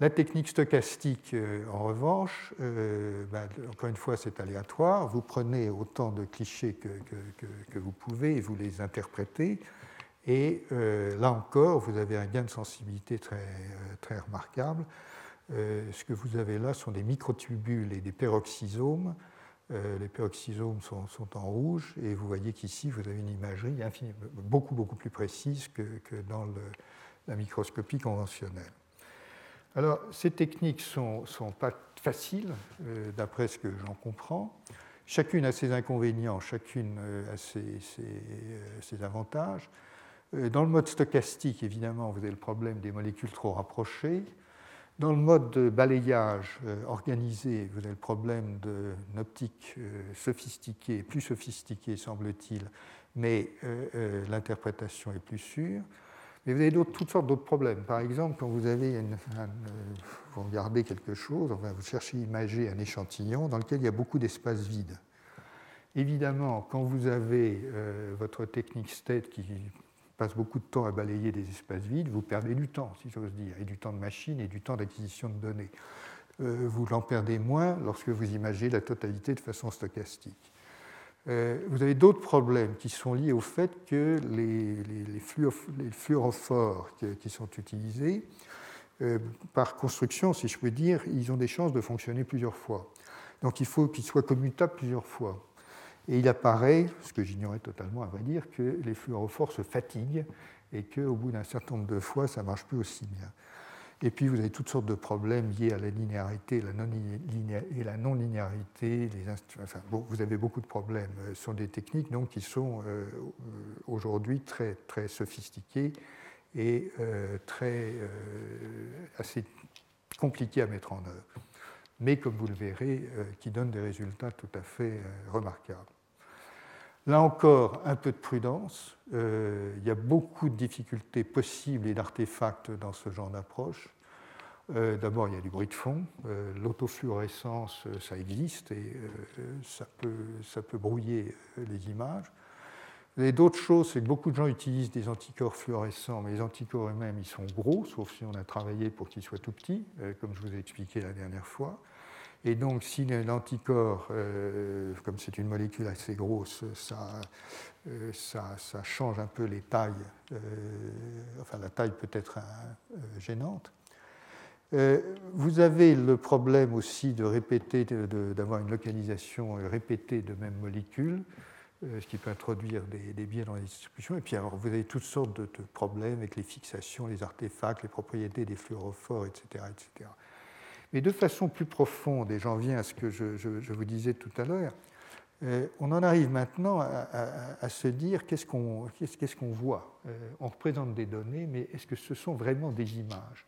La technique stochastique, euh, en revanche, euh, ben, encore une fois, c'est aléatoire. Vous prenez autant de clichés que, vous pouvez et vous les interprétez. Et euh, là encore, vous avez un gain de sensibilité très, très remarquable. ce que vous avez là sont des microtubules et des peroxysomes. Les peroxysomes sont, en rouge et vous voyez qu'ici, vous avez une imagerie beaucoup, beaucoup plus précise que, dans la microscopie conventionnelle. Alors, ces techniques ne sont, pas faciles, euh, d'après ce que j'en comprends. Chacune a ses inconvénients, chacune euh, a euh, ses, avantages. Dans le mode stochastique, évidemment, vous avez le problème des molécules trop rapprochées. Dans le mode de balayage organisé, vous avez le problème d'une optique sophistiquée, plus sophistiquée, semble-t-il, mais l'interprétation est plus sûre. Mais vous avez toutes sortes d'autres problèmes. Par exemple, quand vous avez euh, vous regardez quelque chose, vous cherchez à imager un échantillon dans lequel il y a beaucoup d'espaces vides. Évidemment, quand vous avez euh, votre technique STED qui passe beaucoup de temps à balayer des espaces vides, vous perdez du temps, si j'ose dire, et du temps de machine et du temps d'acquisition de données. Euh, vous l'en perdez moins lorsque vous imagez la totalité de façon stochastique. Euh, vous avez d'autres problèmes qui sont liés au fait que les, fluorophores qui, sont utilisés, euh, par construction, si je peux dire, ils ont des chances de fonctionner plusieurs fois. Donc il faut qu'ils soient commutables plusieurs fois. Et il apparaît, ce que j'ignorais totalement à vrai dire, que les fluorophores se fatiguent et qu'au bout d'un certain nombre de fois, ça ne marche plus aussi bien. Et puis vous avez toutes sortes de problèmes liés à la linéarité et la non-linéarité. Enfin, vous avez beaucoup de problèmes euh, sur des techniques donc, qui sont euh, aujourd'hui très, très sophistiquées et euh, très, assez compliquées à mettre en œuvre. Mais comme vous le verrez, qui donnent des résultats tout à fait remarquables. Là encore, un peu de prudence. Euh, il y a beaucoup de difficultés possibles et d'artefacts dans ce genre d'approche. Euh, d'abord, il y a du bruit de fond. Euh, l'autofluorescence, ça existe et ça peut, ça, peut, brouiller les images. Et d'autres choses, c'est que beaucoup de gens utilisent des anticorps fluorescents, mais les anticorps eux-mêmes, ils sont gros, sauf si on a travaillé pour qu'ils soient tout petits, comme je vous ai expliqué la dernière fois. Et donc, si l'anticorps, euh, comme c'est une molécule assez grosse, ça, euh, change un peu les tailles, euh, enfin la taille peut être gênante. vous avez le problème aussi de répéter, d'avoir une localisation répétée de même molécule, ce qui peut introduire des, biais dans les distributions. Et puis vous avez toutes sortes de, de, problèmes avec les fixations, les artefacts, les propriétés des fluorophores, etc. etc. Mais de façon plus profonde, et j'en viens à ce que je, vous disais tout à l'heure, euh, on en arrive maintenant à, se dire qu'est-ce qu'on voit. Euh, On représente des données, mais est-ce que ce sont vraiment des images?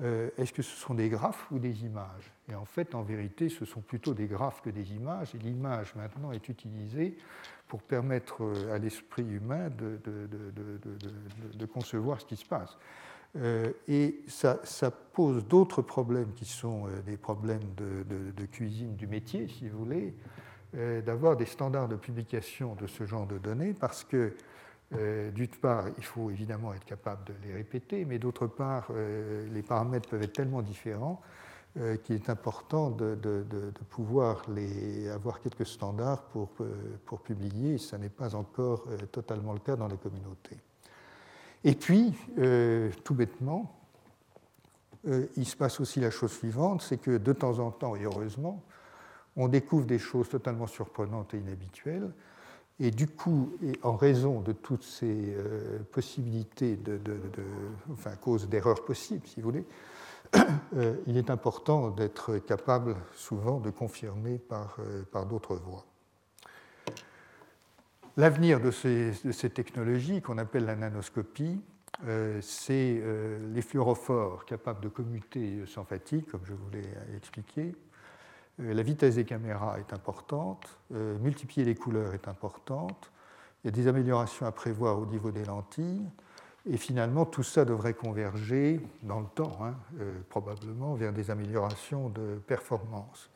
Euh, Est-ce que ce sont des graphes ou des images? Et en fait, en vérité, ce sont plutôt des graphes que des images, et l'image maintenant est utilisée pour permettre à l'esprit humain de, de, concevoir ce qui se passe. Euh, et ça, pose d'autres problèmes qui sont euh, des problèmes de, cuisine du métier, si vous voulez, euh, d'avoir des standards de publication de ce genre de données, parce que d'une part, il faut évidemment être capable de les répéter, mais d'autre part, les paramètres peuvent être tellement différents qu'il est important de, pouvoir avoir quelques standards pour, pour publier, ça n'est pas encore totalement le cas dans les communautés. Et puis, euh, tout bêtement, euh, il se passe aussi la chose suivante, c'est que de temps en temps, et heureusement, on découvre des choses totalement surprenantes et inhabituelles. Et du coup, et en raison de toutes ces euh, possibilités, de, enfin, cause d'erreurs possibles, si vous voulez, [COUGHS] il est important d'être capable souvent de confirmer par, par d'autres voies. L'avenir de ces, technologies, qu'on appelle la nanoscopie, euh, c'est euh, les fluorophores capables de commuter sans fatigue, comme je vous l'ai expliqué. Euh, la vitesse des caméras est importante, multiplier les couleurs est importante. Il y a des améliorations à prévoir au niveau des lentilles. Et finalement, tout ça devrait converger dans le temps, hein, euh, probablement, vers des améliorations de performance.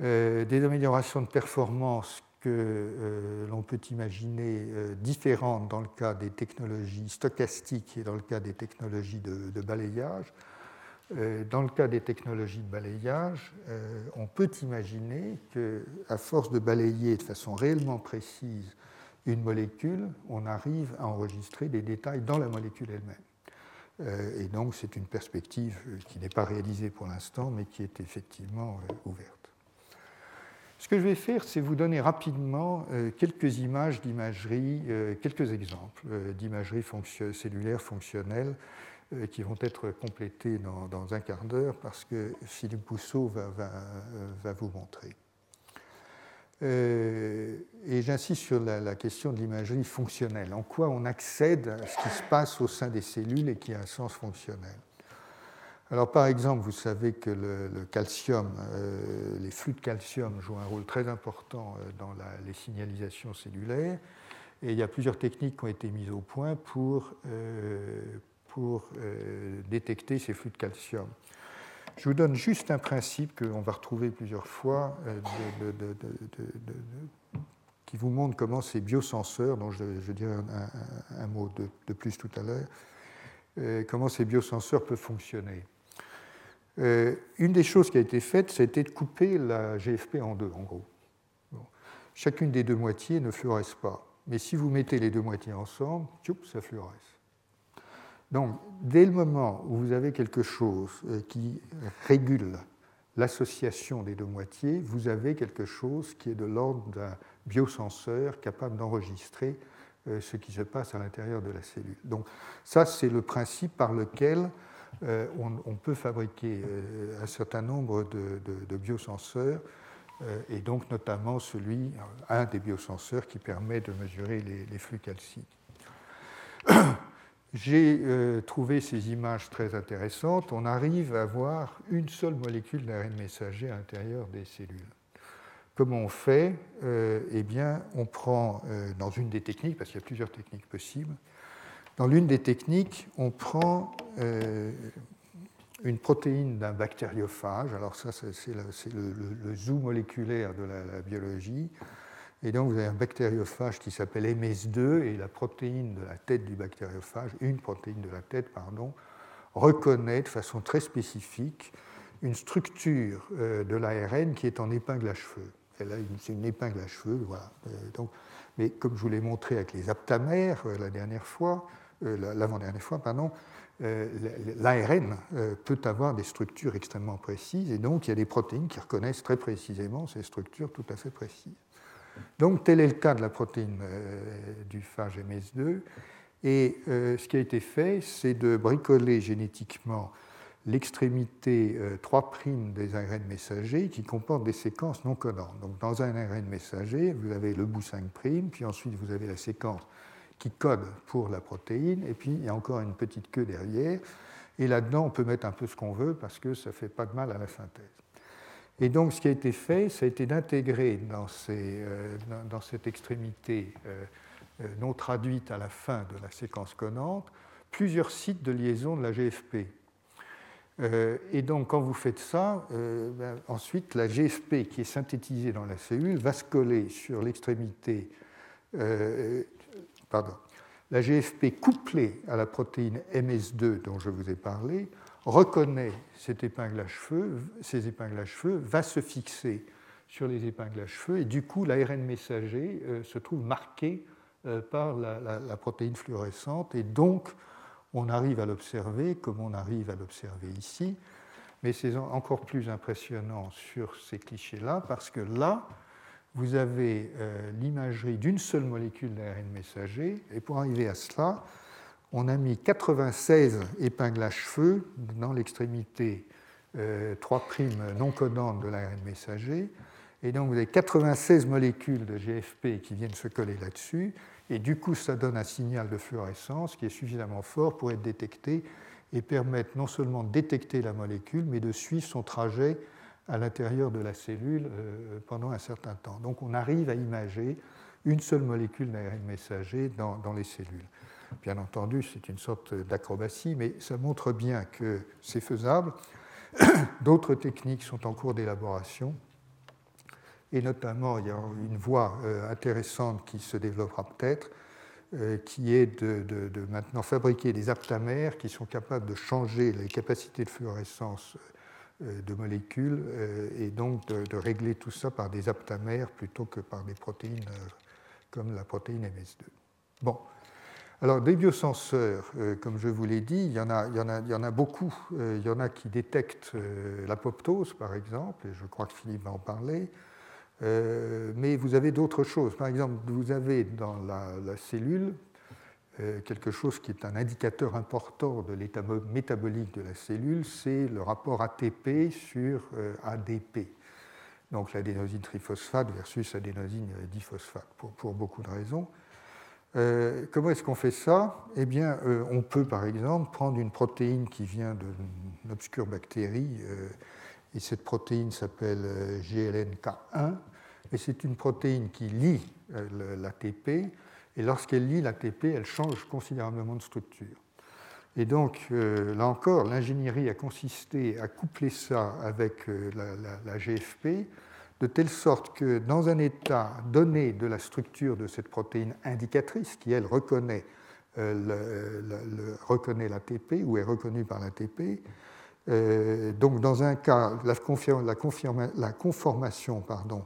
Euh, des améliorations de performance que euh, l'on peut imaginer différentes dans le cas des technologies stochastiques et dans le cas des technologies de, balayage. dans le cas des technologies de balayage, on peut imaginer qu'à force de balayer de façon réellement précise une molécule, on arrive à enregistrer des détails dans la molécule elle-même. Euh, et donc c'est une perspective euh, qui n'est pas réalisée pour l'instant, mais qui est effectivement euh, ouverte. Ce que je vais faire, c'est vous donner rapidement quelques images d'imagerie, quelques exemples d'imagerie cellulaire fonctionnelle qui vont être complétés dans, un quart d'heure parce que Philippe Bousseau va vous montrer. Euh, et j'insiste sur la, question de l'imagerie fonctionnelle. En quoi on accède à ce qui se passe au sein des cellules et qui a un sens fonctionnel? Alors, par exemple, vous savez que le, calcium, euh, les flux de calcium jouent un rôle très important euh, dans les signalisations cellulaires. Et il y a plusieurs techniques qui ont été mises au point pour, pour détecter ces flux de calcium. Je vous donne juste un principe qu'on va retrouver plusieurs fois, euh, qui vous montre comment ces biosenseurs, dont je, dirai un, mot de, plus tout à l'heure, euh, comment ces biosenseurs peuvent fonctionner. Euh, une des choses qui a été faite, c'était de couper la GFP en deux, en gros. Chacune des deux moitiés ne fluoresce pas. Mais si vous mettez les deux moitiés ensemble, ça fluoresce. Donc, dès le moment où vous avez quelque chose euh, qui régule l'association des deux moitiés, vous avez quelque chose qui est de l'ordre d'un biosenseur capable d'enregistrer euh, ce qui se passe à l'intérieur de la cellule. Donc ça, c'est le principe par lequel euh, on, peut fabriquer un certain nombre de, biosenseurs, et donc notamment celui, un des biosenseurs qui permet de mesurer les, flux calciques. [COUGHS] J'ai euh, trouvé ces images très intéressantes. On arrive à voir une seule molécule d'ARN messager à l'intérieur des cellules. Comment on fait? Euh, Eh bien, on prend euh, dans une des techniques, parce qu'il y a plusieurs techniques possibles, dans l'une des techniques, on prend une protéine d'un bactériophage. Alors ça, c'est le, zoo moléculaire de la biologie. Et donc vous avez un bactériophage qui s'appelle MS2 et la protéine de la tête du bactériophage, une protéine de la tête, pardon, reconnaît de façon très spécifique une structure euh, de l'ARN qui est en épingle à cheveux. C'est une épingle à cheveux, voilà. Euh, mais comme je vous l'ai montré avec les aptamères euh, la dernière fois, l'avant-dernière fois, pardon, l'ARN peut avoir des structures extrêmement précises et donc il y a des protéines qui reconnaissent très précisément ces structures tout à fait précises. Donc tel est le' de la protéine euh, du phage MS2. Et euh, ce qui a été fait, c'est de bricoler génétiquement l'extrémité 3' euh, des ARN messagers qui comportent des séquences non codantes. Donc dans un ARN messager, vous avez le bout 5', puis ensuite vous avez la séquence qui code pour la protéine, et puis il y a encore une petite queue derrière. Et là-dedans, on peut mettre un peu ce qu'on veut parce que ça ne fait pas de mal à la synthèse. Et donc, ce qui a été fait, ça a été d'intégrer dans, euh, cette extrémité euh, euh, non traduite à la fin de la séquence codante plusieurs sites de liaison de la GFP. et donc, quand vous faites ça, ben, ensuite, la GFP qui est synthétisée dans la cellule va se coller sur l'extrémité. Pardon. La GFP couplée à la protéine MS2 dont je vous ai parlé reconnaît ces épingles à cheveux, va se fixer sur les épingles à cheveux et du coup l'ARN messager euh, se trouve marqué euh, par la, protéine fluorescente et donc on arrive à l'observer comme on arrive à l'observer ici, mais c'est encore plus impressionnant sur ces clichés-là parce que là, vous avez euh, l'imagerie d'une seule molécule d'ARN messager et pour arriver à cela, on a mis 96 épingles à cheveux dans l'extrémité 3' euh, non codante de l'ARN messager. Et donc vous avez 96 molécules de GFP qui viennent se coller là-dessus. Et du coup, ça donne un signal de fluorescence qui est suffisamment fort pour être détecté et permettre non seulement de détecter la molécule, mais de suivre son trajet à l'intérieur de la cellule euh, pendant un certain temps. Donc on arrive à imager une seule molécule d'ARN messager dans les cellules. Bien entendu, c'est une sorte d'acrobatie, mais ça montre bien que c'est faisable. [COUGHS] D'autres techniques sont en cours d'élaboration, et notamment, il y a une voie euh, intéressante qui se développera peut-être, euh, qui est de, maintenant fabriquer des aptamères qui sont capables de changer les capacités de fluorescence de molécules et donc de, régler tout ça par des aptamères plutôt que par des protéines comme la protéine MS2. Bon, alors, des biosenseurs, euh, comme je vous l'ai dit, il y, en a, il, y en a, il y en a, beaucoup. Euh, il y en a qui détectent euh, l'apoptose, par exemple, et je crois que Philippe va en parler. mais vous avez d'autres choses. Par exemple, vous avez dans la cellule quelque chose qui est un indicateur important de l'état métabolique de la cellule, c'est le rapport ATP sur ADP. Donc l'adénosine triphosphate versus adénosine diphosphate, pour, beaucoup de raisons. Euh, comment est-ce qu'on fait ça? Eh bien, euh, on peut par exemple prendre une protéine qui vient d'une obscure bactérie, euh, et cette protéine s'appelle GLNK1, et c'est une protéine qui lie l'ATP, et lorsqu'elle lie l'ATP, elle change considérablement de structure. Et donc, là encore, l'ingénierie a consisté à coupler ça avec la GFP de telle sorte que dans un état donné de la structure de cette protéine indicatrice, qui elle reconnaît, euh, l'ATP ou est reconnue par l'ATP, euh, donc dans un cas, la, la, conformation pardon,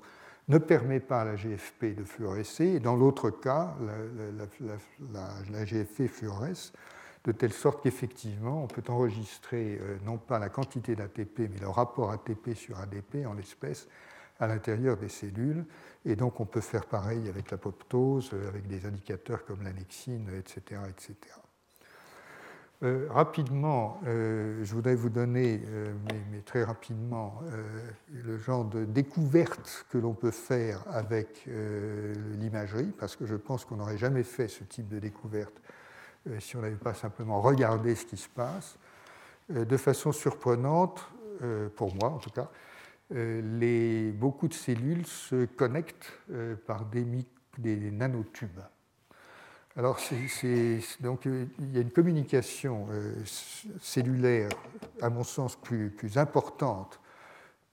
ne permet pas à la GFP de fluorescer, et dans l'autre cas, la, GFP fluoresce, de telle sorte qu'effectivement, on peut enregistrer euh, non pas la quantité d'ATP, mais le rapport ATP sur ADP en l'espèce, à l'intérieur des cellules. Et donc on peut faire pareil avec l'apoptose, avec des indicateurs comme l'annexine, etc. etc. Euh, rapidement, euh, je voudrais vous donner, euh, mais, très rapidement, le genre de découverte que l'on peut faire avec l'imagerie, parce que je pense qu'on n'aurait jamais fait ce type de découverte si on n'avait pas simplement regardé ce qui se passe. de façon surprenante, pour moi en tout cas, beaucoup de cellules se connectent par des nanotubes. Alors, donc, euh, il y a une communication cellulaire, à mon sens, plus, importante,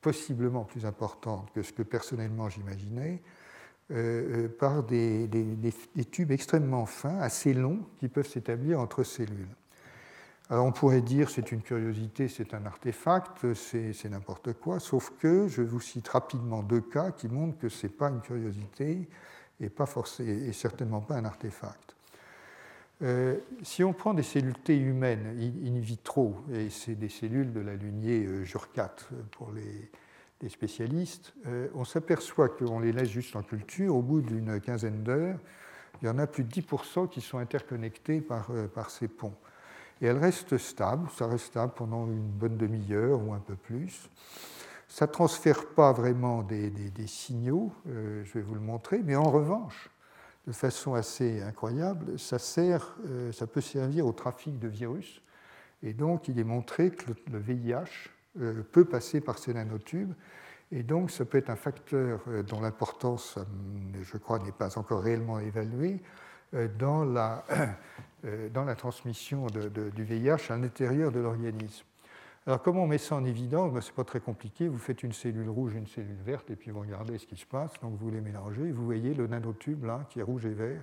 possiblement plus importante que ce que personnellement j'imaginais, par des, tubes extrêmement fins, assez longs, qui peuvent s'établir entre cellules. Alors on pourrait dire c'est une curiosité, c'est un artefact, c'est n'importe quoi, sauf que je vous cite rapidement deux cas qui montrent que ce n'est pas une curiosité et, pas et certainement pas un artefact. Euh, si on prend des cellules T humaines in vitro, et c'est des cellules de la lignée euh, JURCAT pour les, spécialistes, euh, on s'aperçoit qu'on les laisse juste en culture, au bout d'une quinzaine d'heures, il y en a plus de 10% qui sont interconnectés par, ces ponts et elle reste stable, ça reste stable pendant une bonne demi-heure ou un peu plus. Ça ne transfère pas vraiment des, signaux, euh, je vais vous le montrer, mais en revanche, de façon assez incroyable, euh, ça peut servir au trafic de virus. Et donc, il est montré que le, VIH euh, peut passer par ces nanotubes. Et donc, ça peut être un facteur dont l'importance, je crois, n'est pas encore réellement évaluée [COUGHS] dans la transmission du VIH à l'intérieur de l'organisme. Alors comment on met ça en évidence? Ben, Ce n'est pas très compliqué. Vous faites une cellule rouge et une cellule verte et puis vous regardez ce qui se passe. Donc vous les mélangez. Vous voyez le nanotube là qui est rouge et vert.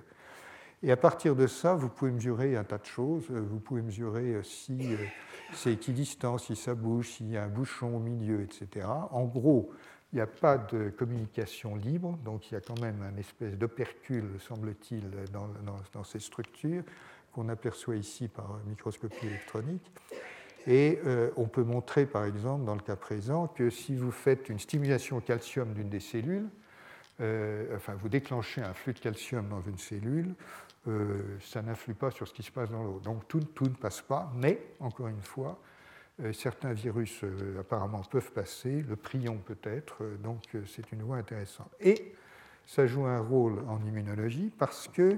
Et à partir de ça, vous pouvez mesurer un tas de choses. Euh, vous pouvez mesurer euh, si c'est équidistant, si ça bouge, s'il y a un bouchon au milieu, etc. En gros, il n'y a pas de communication libre, donc il y a quand même un espèce d'opercule, semble-t-il, dans, dans, ces structures qu'on aperçoit ici par microscopie électronique. Et euh, on peut montrer, par exemple, dans le cas présent, que si vous faites une stimulation au calcium d'une des cellules, euh, enfin, vous déclenchez un flux de calcium dans une cellule, euh, ça n'influe pas sur ce qui se passe dans l'eau. Donc tout, tout, ne passe pas, mais, encore une fois, certains virus apparemment peuvent passer, le prion peut-être, donc c'est une voie intéressante. Et ça joue un rôle en immunologie parce que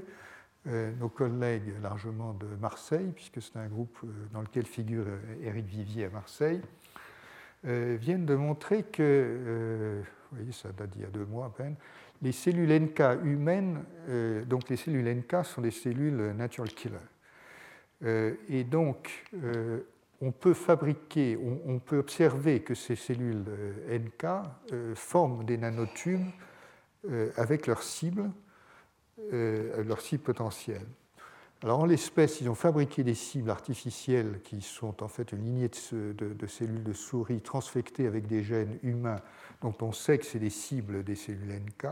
nos collègues largement de Marseille, puisque c'est un groupe euh, dans lequel figure Éric Vivier à Marseille, euh, viennent de montrer que, vous voyez, ça date d'il y a deux mois à peine, les cellules NK humaines, donc les cellules NK sont des cellules natural killer. et donc, on peut fabriquer, on, peut observer que ces cellules NK forment des nanotubes avec leur cible, leur cible potentielle. Alors en l'espèce, ils ont fabriqué des cibles artificielles qui sont en fait une lignée de, cellules de souris transfectées avec des gènes humains dont on sait que c'est des cibles des cellules NK.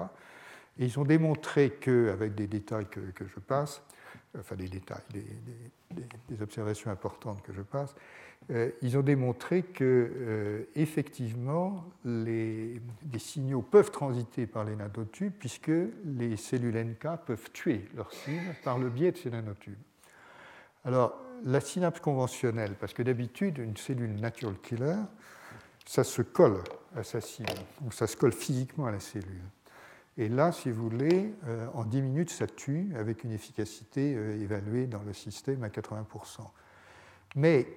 Et ils ont démontré que, avec des détails que, je passe, enfin des détails, des, observations importantes que je passe, euh, ils ont démontré que euh, effectivement les, signaux peuvent transiter par les nanotubes puisque les cellules NK peuvent tuer leurs cibles par le biais de ces nanotubes. Alors la synapse conventionnelle, parce que d'habitude une cellule natural killer, ça se colle à sa cible, donc ça se colle physiquement à la cellule. Et là, si vous voulez, euh, en 10 minutes, ça tue avec une efficacité évaluée dans le système à 80%. Mais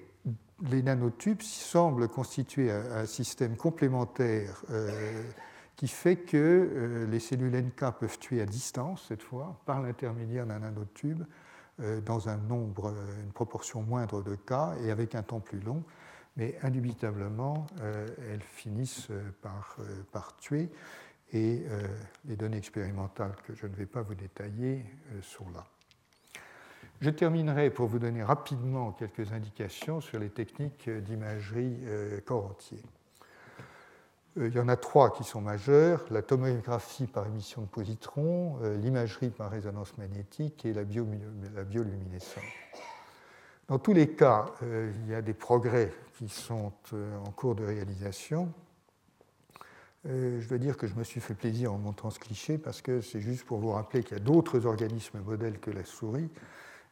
les nanotubes semblent constituer un, système complémentaire euh, qui fait que euh, les cellules NK peuvent tuer à distance, cette fois, par l'intermédiaire d'un nanotube, euh, dans un nombre, une proportion moindre de cas et avec un temps plus long. Mais indubitablement, elles finissent par tuer. Et les données expérimentales que je ne vais pas vous détailler sont là. Je terminerai pour vous donner rapidement quelques indications sur les techniques d'imagerie euh, corps entier. Euh, il y en a trois qui sont majeures la tomographie par émission de positrons, euh, l'imagerie par résonance magnétique et la, bioluminescence. Dans tous les cas, il y a des progrès qui sont en cours de réalisation. Je dois dire que je me suis fait plaisir en montrant ce cliché parce que c'est juste pour vous rappeler qu'il y a d'autres organismes modèles que la souris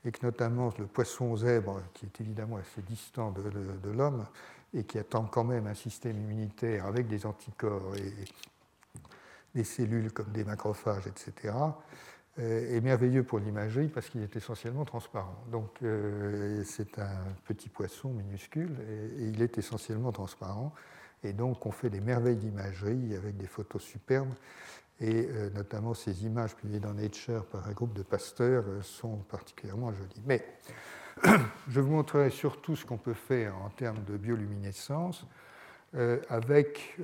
et que notamment le poisson zèbre, qui est évidemment assez distant de, l'homme et qui attend quand même un système immunitaire avec des anticorps et des cellules comme des macrophages, etc., euh, est merveilleux pour l'imagerie parce qu'il est essentiellement transparent. Donc euh, c'est un petit poisson minuscule et, il est essentiellement transparent. Et donc on fait des merveilles d'imagerie avec des photos superbes et euh, notamment ces images publiées dans Nature par un groupe de pasteurs euh, sont particulièrement jolies. Mais [CLEARS THROAT] je vous montrerai surtout ce qu'on peut faire en termes de bioluminescence euh, avec,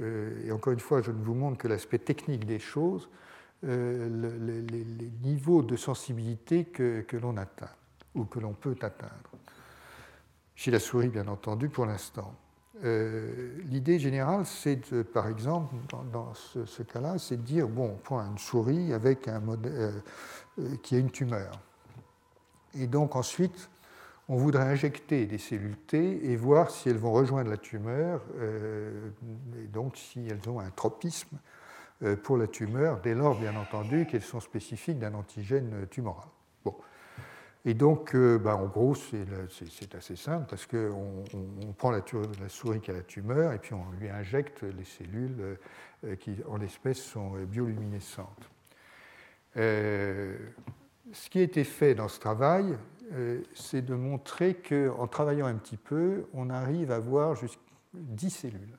et encore une fois, je ne vous montre que l'aspect technique des choses, les, niveaux de sensibilité que, que l'on atteint ou que l'on peut atteindre. Chez la souris, bien entendu, pour l'instant. Euh, l'idée générale, c'est par exemple, dans, ce, cas-là, c'est de dire bon, on prend une souris avec un modèle euh, euh, qui a une tumeur. Et donc ensuite, on voudrait injecter des cellules T et voir si elles vont rejoindre la tumeur, et donc si elles ont un tropisme pour la tumeur, dès lors, bien entendu, qu'elles sont spécifiques d'un antigène tumoral. Et donc, euh, bah, en gros, c'est assez simple parce qu'on on prend la, souris qui a la tumeur et puis on lui injecte les cellules euh, qui, en l'espèce, sont bioluminescentes. Euh, ce qui a été fait dans ce travail, c'est de montrer qu'en travaillant un petit peu, on arrive à voir jusqu'à 10 cellules.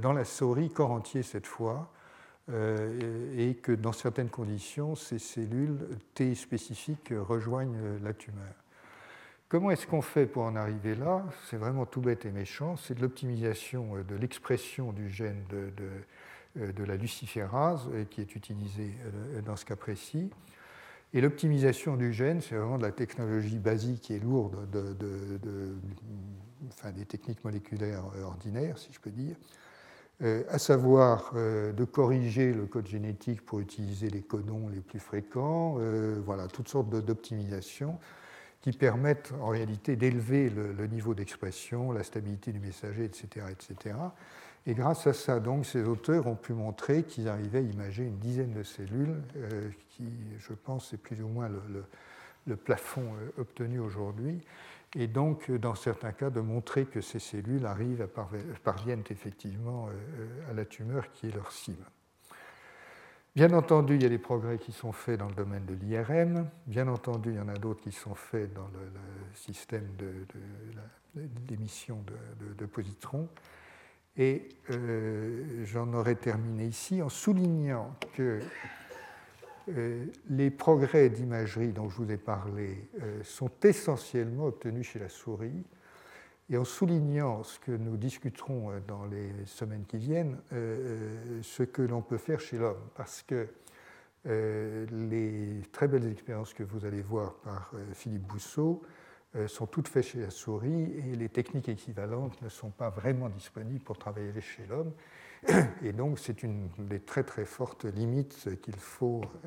dans la souris, corps entier cette fois, et que dans certaines conditions, ces cellules T spécifiques rejoignent la tumeur. Comment est-ce qu'on fait pour en arriver là? C'est vraiment tout bête et méchant. C'est de l'optimisation de l'expression du gène de, de, la luciférase euh, qui est utilisée euh, dans ce cas précis. Et l'optimisation du gène, c'est vraiment de la technologie basique et lourde de, enfin, des techniques moléculaires ordinaires, si je peux dire. Euh, à savoir euh, de corriger le code génétique pour utiliser les codons les plus fréquents, euh, voilà, toutes sortes d'optimisations qui permettent en réalité d'élever le, niveau d'expression, la stabilité du messager, etc., etc. Et grâce à ça, donc, ces auteurs ont pu montrer qu'ils arrivaient à imager une dizaine de cellules, qui, je pense, est plus ou moins le plafond obtenu aujourd'hui et donc, dans certains cas, de montrer que ces cellules arrivent parviennent effectivement euh, à la tumeur qui est leur cible. Bien entendu, il y a des progrès qui sont faits dans le domaine de l'IRM. Bien entendu, il y en a d'autres qui sont faits dans le, système d'émission de, positrons. Et euh, j'en aurais terminé ici en soulignant que les progrès d'imagerie dont je vous ai parlé sont essentiellement obtenus chez la souris. Et en soulignant ce que nous discuterons dans les semaines qui viennent, ce que l'on peut faire chez l'homme, parce que les très belles expériences que vous allez voir par Philippe Bousseau euh, sont toutes faites chez la souris et les techniques équivalentes ne sont pas vraiment disponibles pour travailler chez l'homme. Et donc c'est une des très très fortes limites qu'il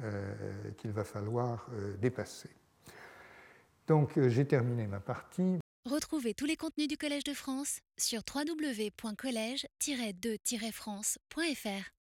euh, qu'il va falloir euh, dépasser. Donc j'ai terminé ma partie. Retrouvez tous les contenus du Collège de France sur www.colège-2-france.fr.